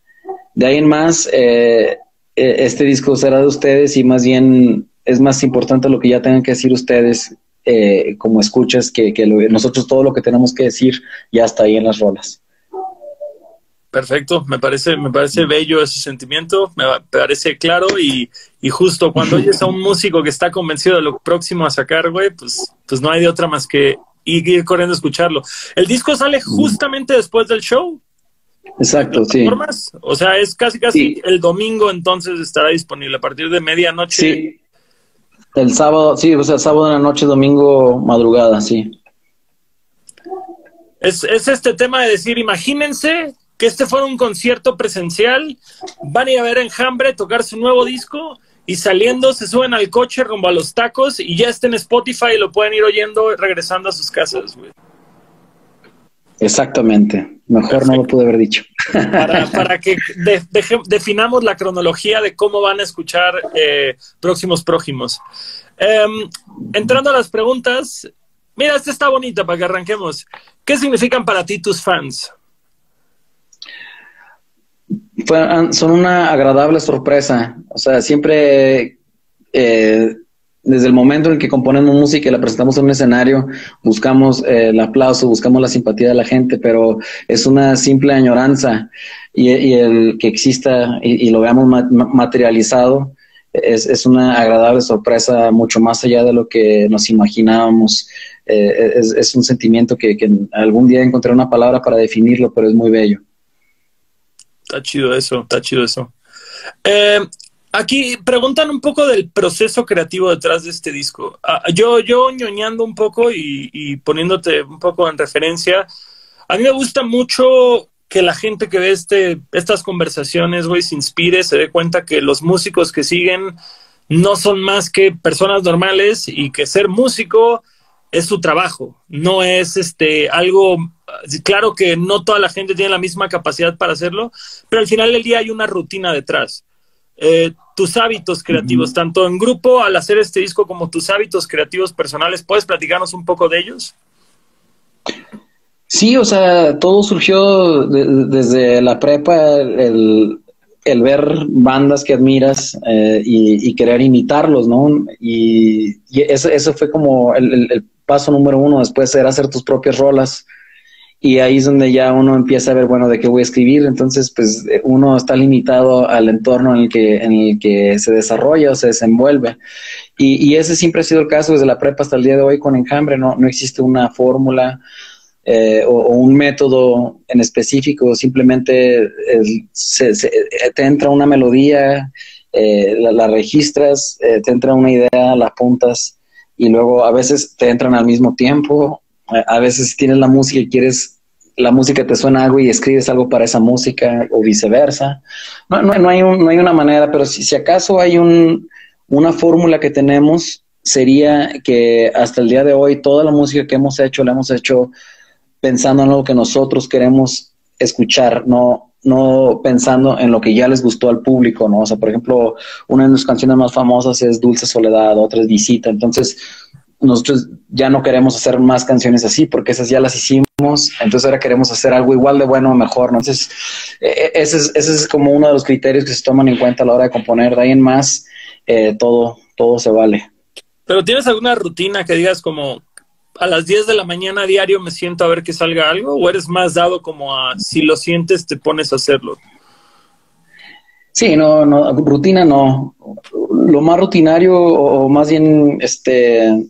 De ahí en más, eh, eh, este disco será de ustedes y más bien es más importante lo que ya tengan que decir ustedes como escuchas que, nosotros todo lo que tenemos que decir ya está ahí en las rolas. Perfecto, me parece, me parece bello ese sentimiento, me parece claro y, justo cuando oyes a un músico que está convencido de lo próximo a sacar, güey, pues, pues no hay de otra más que ir, corriendo a escucharlo. El disco sale justamente después del show. Exacto, sí. O sea, es casi casi el domingo entonces estará disponible a partir de medianoche. Sí. El sábado, sí, o sea, sábado en la noche, domingo madrugada, sí. Es, es este tema de decir, imagínense que este fuera un concierto presencial, van a ir a ver Enjambre, tocar su nuevo disco y saliendo se suben al coche rumbo a los tacos y ya está en Spotify y lo pueden ir oyendo regresando a sus casas, güey. Exactamente, mejor no lo pude haber dicho. Para, [LAUGHS] que definamos la cronología de cómo van a escuchar eh, próximos prójimos. Em, entrando a las preguntas, mira, esta está bonita para que arranquemos. ¿Qué significan para ti tus fans? Son una agradable sorpresa. O sea, siempre, eh, desde el momento en que componemos música y la presentamos en un escenario, buscamos eh, el aplauso, buscamos la simpatía de la gente, pero es una simple añoranza y, el que exista y, lo veamos materializado. Es, una agradable sorpresa mucho más allá de lo que nos imaginábamos. Eh, es, un sentimiento que, que algún día encontré una palabra para definirlo, pero es muy bello. Está chido eso, está chido eso. Eh, aquí preguntan un poco del proceso creativo detrás de este disco. Ah, yo, yo ñoñando un poco y, poniéndote un poco en referencia, a mí me gusta mucho que la gente que ve este, estas conversaciones, güey, se inspire, se dé cuenta que los músicos que siguen no son más que personas normales y que ser músico es su trabajo, no es este algo claro que no toda la gente tiene la misma capacidad para hacerlo, pero al final del día hay una rutina detrás. Eh, tus hábitos creativos, tanto en grupo al hacer este disco como tus hábitos creativos personales, ¿puedes platicarnos un poco de ellos? Sí, o sea, todo surgió desde la prepa, el, ver bandas que admiras eh, y, querer imitarlos, ¿no? Y, eso, fue como el, el, paso número uno, después era hacer tus propias rolas y ahí es donde ya uno empieza a ver, bueno, de qué voy a escribir, entonces pues eh, uno está limitado al entorno en el que, en el que se desarrolla o se desenvuelve. Y, ese siempre ha sido el caso desde la prepa hasta el día de hoy con Enjambre, no, no existe una fórmula. eh, o, un método en específico, simplemente te entra una melodía, eh, la, registras, eh, te entra una idea, la apuntas y luego a veces te entran al mismo tiempo, a veces tienes la música y quieres, la música te suena algo y escribes algo para esa música o viceversa. No, no, no hay, no hay una manera, pero si, si acaso hay un, una fórmula que tenemos, sería que hasta el día de hoy toda la música que hemos hecho la hemos hecho pensando en lo que nosotros queremos escuchar, no, no pensando en lo que ya les gustó al público, ¿no? O sea, por ejemplo, una de las canciones más famosas es Dulce Soledad, otra es Visita, entonces nosotros ya no queremos hacer más canciones así porque esas ya las hicimos, entonces ahora queremos hacer algo igual de bueno o mejor, ¿no? Entonces, e, e, ese es, ese es como uno de los criterios que se toman en cuenta a la hora de componer, de ahí en más, eh, todo, todo se vale. Pero tienes alguna rutina que digas como a las 10 de la mañana a diario me siento a ver que salga algo o eres más dado como a si lo sientes te pones a hacerlo? Sí, no, no, rutina no. Lo más rutinario o, más bien este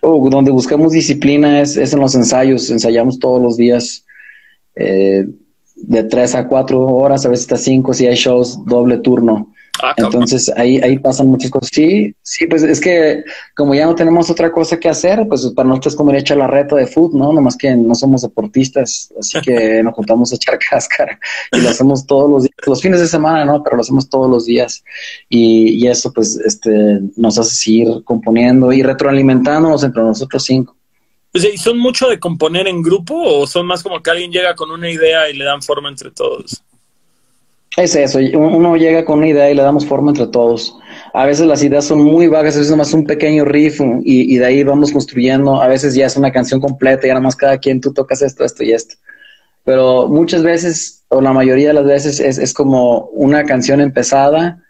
o donde buscamos disciplina es, en los ensayos. Ensayamos todos los días eh, de 3 a 4 horas, a veces hasta 5 si hay shows doble turno. Ah, Entonces ahí, ahí pasan muchas cosas. Sí, sí, pues es que como ya no tenemos otra cosa que hacer, pues para nosotros es como ir a echar la reta de fútbol, ¿no? Nomás que no somos deportistas, así que [LAUGHS] nos juntamos a echar cáscara y lo hacemos todos los días, los fines de semana, ¿no? Pero lo hacemos todos los días y, eso pues este, nos hace seguir componiendo y retroalimentándonos entre nosotros cinco. Pues, ¿Y son mucho de componer en grupo o son más como que alguien llega con una idea y le dan forma entre todos? Es eso, uno llega con una idea y le damos forma entre todos. A veces las ideas son muy vagas, a veces nomás un pequeño riff y, de ahí vamos construyendo. A veces ya es una canción completa y nada más cada quien tú tocas esto, esto y esto. Pero muchas veces, o la mayoría de las veces, es, como una canción empezada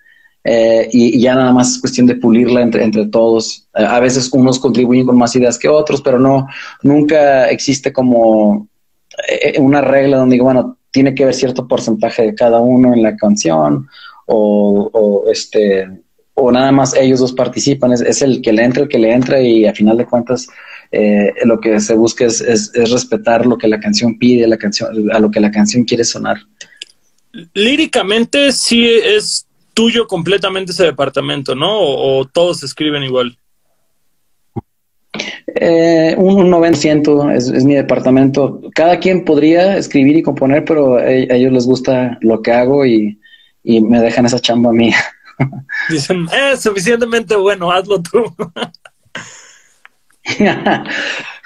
eh, y, ya nada más es cuestión de pulirla entre, entre todos. A veces unos contribuyen con más ideas que otros, pero no, nunca existe como eh, una regla donde digo, bueno, tiene que haber cierto porcentaje de cada uno en la canción o, este o nada más ellos dos participan, es, el que le entra, el que le entra y a final de cuentas eh, lo que se busca es, es, respetar lo que la canción pide, la canción, a lo que la canción quiere sonar. Líricamente sí es tuyo completamente ese departamento, ¿no? o todos escriben igual. Eh, un 90% es, es mi departamento. Cada quien podría escribir y componer, pero a, ellos les gusta lo que hago y, me dejan esa chamba mía. [LAUGHS] Dicen, es suficientemente bueno, hazlo tú. [LAUGHS] [LAUGHS]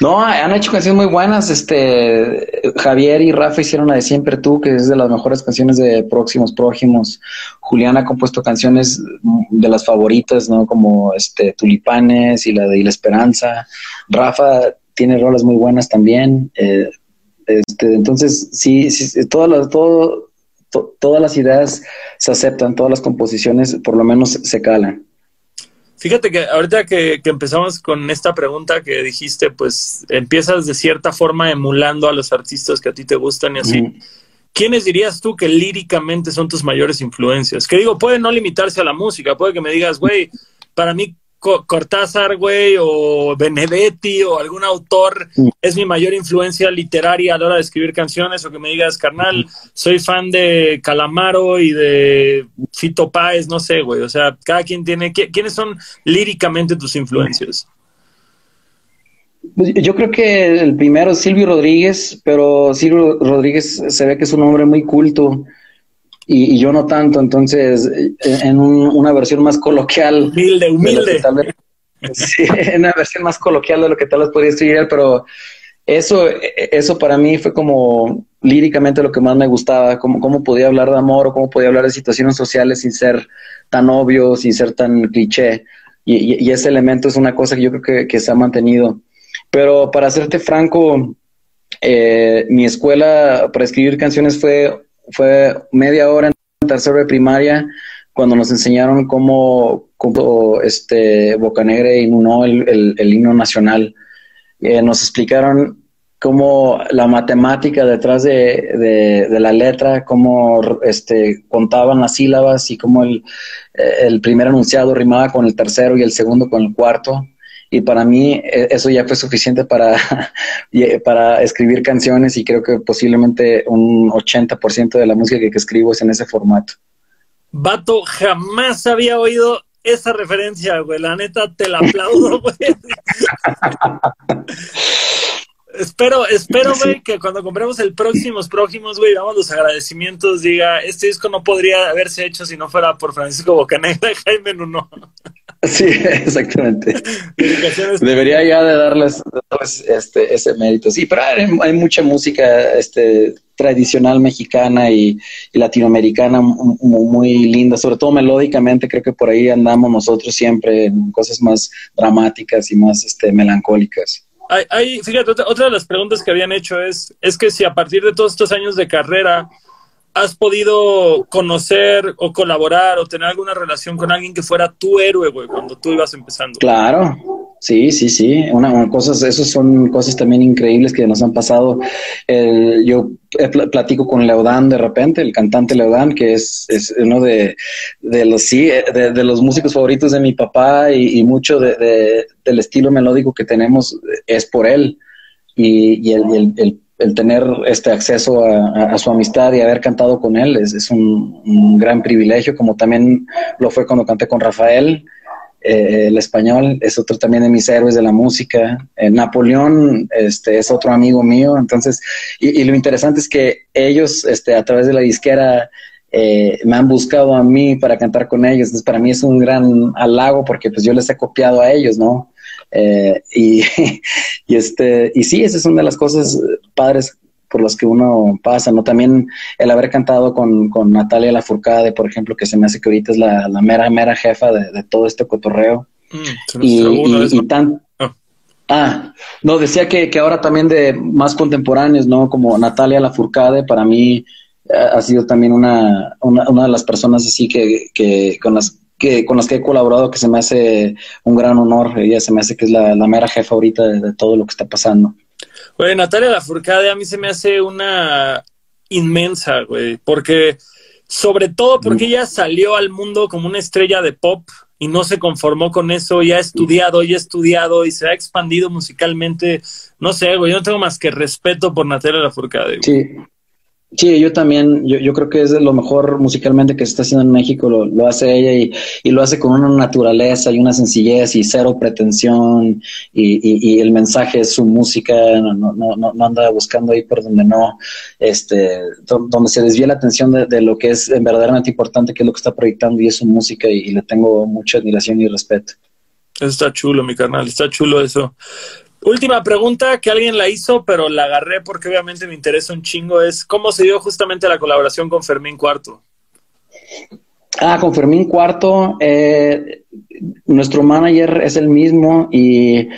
no, han hecho canciones muy buenas. Este Javier y Rafa hicieron la de Siempre Tú, que es de las mejores canciones de Próximos Prójimos. Julián ha compuesto canciones de las favoritas, ¿no? Como este Tulipanes y la de La Esperanza. Rafa tiene rolas muy buenas también. Eh, este, entonces, sí, sí todas las, todo, todas las ideas se aceptan, todas las composiciones por lo menos se calan. Fíjate que ahorita que, empezamos con esta pregunta que dijiste, pues empiezas de cierta forma emulando a los artistas que a ti te gustan y así. ¿Quiénes dirías tú que líricamente son tus mayores influencias? Que digo, puede no limitarse a la música, puede que me digas, güey, para mí Cortázar, güey, o Benedetti, o algún autor es mi mayor influencia literaria a la hora de escribir canciones, o que me digas, carnal, soy fan de Calamaro y de Fito Páez, no sé, güey. O sea, cada quien tiene. ¿Quiénes son líricamente tus influencias? Pues, yo creo que el primero es Silvio Rodríguez, pero Silvio Rodríguez se ve que es un hombre muy culto y, yo no tanto, entonces eh, en una versión más coloquial. Humilde, humilde. sí, [LAUGHS] en una versión más coloquial de lo que tal vez podría escribir, pero eso, eso para mí fue como líricamente lo que más me gustaba, cómo, cómo podía hablar de amor o cómo podía hablar de situaciones sociales sin ser tan obvio, sin ser tan cliché. Y, ese elemento es una cosa que yo creo que, se ha mantenido. Pero para hacerte franco, eh, mi escuela para escribir canciones fue fue media hora en tercero de primaria cuando nos enseñaron cómo, cómo este Bocanegra inunó el, el, himno nacional. Eh, nos explicaron cómo la matemática detrás de, de, la letra, cómo este, contaban las sílabas y cómo el, el primer enunciado rimaba con el tercero y el segundo con el cuarto. Y para mí e, eso ya fue suficiente para, [LAUGHS] para escribir canciones y creo que posiblemente un 80% de la música que, que escribo es en ese formato. Vato, jamás había oído esa referencia, güey. La neta, te la aplaudo, [LAUGHS] güey. [LAUGHS] espero, espero, güey, que cuando compremos el próximos próximos, güey, damos los agradecimientos, diga, este disco no podría haberse hecho si no fuera por Francisco Bocanegra y [LAUGHS] Jaime Nuno. Sí, exactamente. Debería ya de darles, este, ese mérito. Sí, pero hay, mucha música este, tradicional mexicana y, latinoamericana muy, linda, sobre todo melódicamente, creo que por ahí andamos nosotros siempre en cosas más dramáticas y más este, melancólicas. Hay, fíjate, otra de las preguntas que habían hecho es, es que si a partir de todos estos años de carrera, has podido conocer o colaborar o tener alguna relación con alguien que fuera tu héroe, güey, cuando tú ibas empezando? Claro, sí, sí, sí. Una, cosas, esos son cosas también increíbles que nos han pasado. yo platico con Leodán de repente, el cantante Leodán, que es, uno de, los sí, de, los músicos favoritos de mi papá y, mucho de, del estilo melódico que tenemos es por él. Y, el, el el tener este acceso a, su amistad y haber cantado con él es, un, gran privilegio, como también lo fue cuando canté con Rafael, eh, el español, es otro también de mis héroes de la música. Eh, Napoleón este, es otro amigo mío, entonces, y, lo interesante es que ellos, este, a través de la disquera, eh, me han buscado a mí para cantar con ellos, entonces para mí es un gran halago porque pues yo les he copiado a ellos, ¿no? Y, [LAUGHS] y, este, y sí, esa es una de las cosas padres por las que uno pasa, ¿no? También el haber cantado con, con Natalia Lafourcade, por ejemplo, que se me hace que ahorita es la, mera, mera jefa de, todo este cotorreo. Mm, y, tan... Ah. ah. no, decía que, que, ahora también de más contemporáneos, ¿no? Como Natalia Lafourcade, para mí eh, ha sido también una, una, una de las personas así que, que con las que con las que he colaborado que se me hace un gran honor. Ella se me hace que es la, mera jefa ahorita de, todo lo que está pasando. Güey, Natalia Lafourcade a mí se me hace una inmensa, güey, porque sobre todo porque ella salió al mundo como una estrella de pop y no se conformó con eso y ha estudiado y ha estudiado y se ha expandido musicalmente. No sé, güey, yo no tengo más que respeto por Natalia Lafourcade. Sí, Sí, yo también, yo, yo, creo que es lo mejor musicalmente que se está haciendo en México, lo, lo hace ella y, y, lo hace con una naturaleza y una sencillez y cero pretensión y, el mensaje es su música, no, no, no, no, anda buscando ahí por donde no, este, donde se desvía la atención de, de, lo que es verdaderamente importante, que es lo que está proyectando y es su música y, le tengo mucha admiración y respeto. Está chulo, mi carnal, está chulo eso. Última pregunta que alguien la hizo, pero la agarré porque obviamente me interesa un chingo, es ¿cómo se dio justamente la colaboración con Fermín Cuarto? Ah, con Fermín Cuarto, eh, nuestro manager es el mismo y,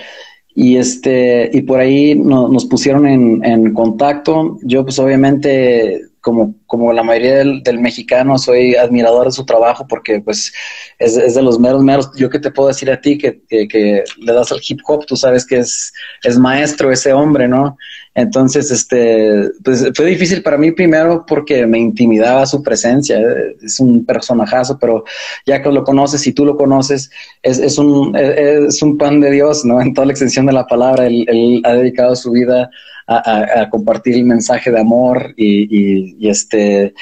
y este, y por ahí nos pusieron en, en contacto. Yo pues obviamente como, como la mayoría del, mexicano, soy admirador de su trabajo porque pues es, de los meros, meros. Yo que te puedo decir a ti que, que, le das al hip hop, tú sabes que es, es maestro ese hombre, ¿no? Entonces, este, pues fue difícil para mí primero porque me intimidaba su presencia, es un personajazo, pero ya que lo conoces y tú lo conoces, es, es, un, es un pan de Dios, ¿no? En toda la extensión de la palabra, él, él ha dedicado su vida a, compartir el mensaje de amor y, este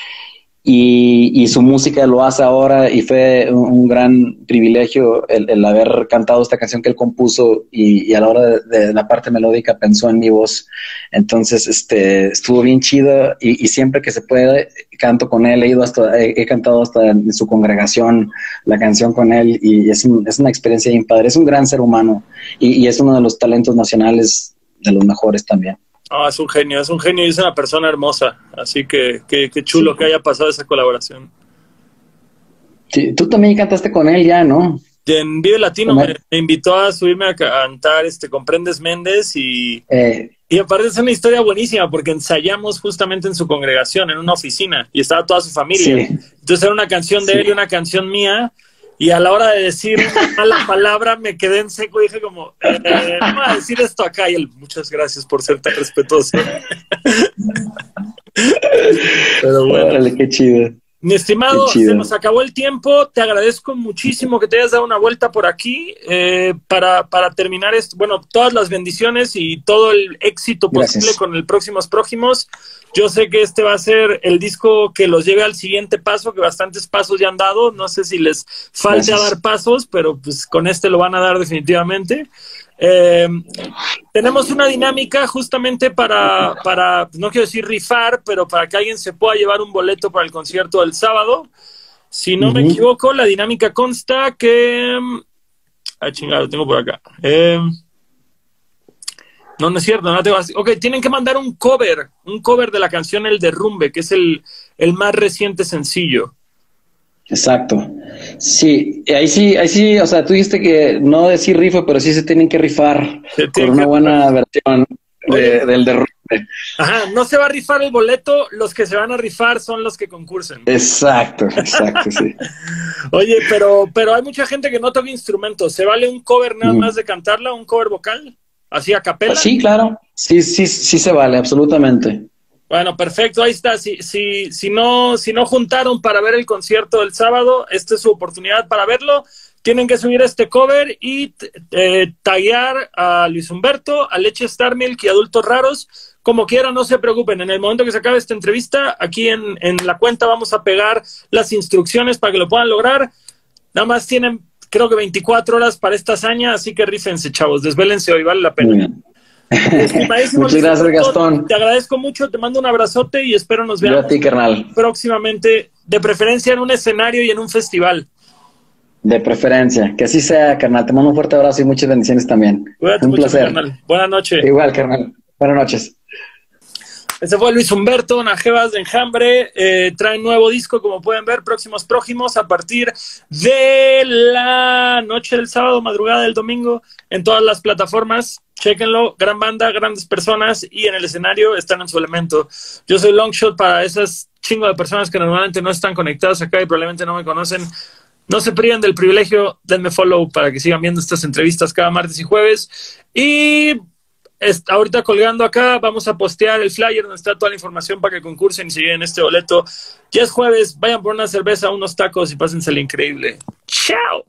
y, su música lo hace ahora y fue un, gran privilegio el, haber cantado esta canción que él compuso y, a la hora de, la parte melódica pensó en mi voz. Entonces, este, estuvo bien chido y, siempre que se puede canto con él, he ido hasta, he, cantado hasta en su congregación la canción con él y es, es una experiencia bien padre. Es un gran ser humano y es uno de los talentos nacionales de los mejores también. Ah, es un genio, es un genio y es una persona hermosa. Así que qué chulo que haya pasado esa colaboración. Sí, tú también cantaste con él ya, ¿no? En Vive Latino me, invitó a subirme a cantar este Comprendes Méndez y, eh. y aparte es una historia buenísima porque ensayamos justamente en su congregación, en una oficina, y estaba toda su familia. Entonces era una canción de él y una canción mía, y a la hora de decir la palabra me quedé en seco y dije como, eh, a decir esto acá. Y él, muchas gracias por ser tan respetuoso. [LAUGHS] Pero bueno. qué chido. Mi estimado, se nos acabó el tiempo. Te agradezco muchísimo que te hayas dado una vuelta por aquí eh, para, para, terminar esto. Bueno, todas las bendiciones y todo el éxito posible con el Próximos Próximos. Yo sé que este va a ser el disco que los lleve al siguiente paso, que bastantes pasos ya han dado. No sé si les falta dar pasos, pero pues con este lo van a dar definitivamente. Eh, tenemos una dinámica justamente para, para, no quiero decir rifar, pero para que alguien se pueda llevar un boleto para el concierto del sábado. Si no me equivoco, la dinámica consta que... Ah, chingado, lo tengo por acá. Eh, no, no es cierto, no tengo así. Ok, tienen que mandar un cover, un cover de la canción El Derrumbe, que es el, el más reciente sencillo. Exacto. Sí, ahí sí, ahí sí, o sea, tú dijiste que no decir rifa, pero sí se tienen que rifar con una buena versión del derrumbe. Ajá, no se va a rifar el boleto, los que se van a rifar son los que concursen. Exacto, exacto, sí. [LAUGHS] Oye, pero, pero hay mucha gente que no toca instrumentos. ¿Se vale un cover nada más de cantarla, un cover vocal? ¿Así a capela? Sí, claro. Sí, sí, sí se vale, absolutamente. Bueno, perfecto, ahí está. Si, si, si, no, si no juntaron para ver el concierto del sábado, esta es su oportunidad para verlo. Tienen que subir este cover y eh, tallar a Luis Humberto, a Leche Starmilk y Adultos Raros. Como quieran, no se preocupen. En el momento que se acabe esta entrevista, aquí en, en la cuenta vamos a pegar las instrucciones para que lo puedan lograr. Nada más tienen, creo que 24 horas para esta hazaña, así que rífense, chavos. Desvélense hoy, vale la pena. Muchas gracias, Gastón. Te agradezco mucho, te mando un abrazote y espero nos veamos a ti, carnal. próximamente, de preferencia en un escenario y en un festival. De preferencia, que así sea, carnal. Te mando un fuerte abrazo y muchas bendiciones también. un placer. Buenas noches. Igual, carnal. Buenas noches. Ese fue Luis Humberto, Najevas de Enjambre. Eh, trae nuevo disco, como pueden ver, próximos próximos, a partir de la noche del sábado, madrugada del domingo, en todas las plataformas. Chequenlo, gran banda, grandes personas y en el escenario están en su elemento. Yo soy Longshot para esas chingo de personas que normalmente no están conectadas acá y probablemente no me conocen. No se priven del privilegio, denme follow para que sigan viendo estas entrevistas cada martes y jueves. Y ahorita colgando acá, vamos a postear el flyer donde está toda la información para que concursen y se lleven este boleto. Ya es jueves, vayan por una cerveza, unos tacos y pásensela increíble. ¡Chao!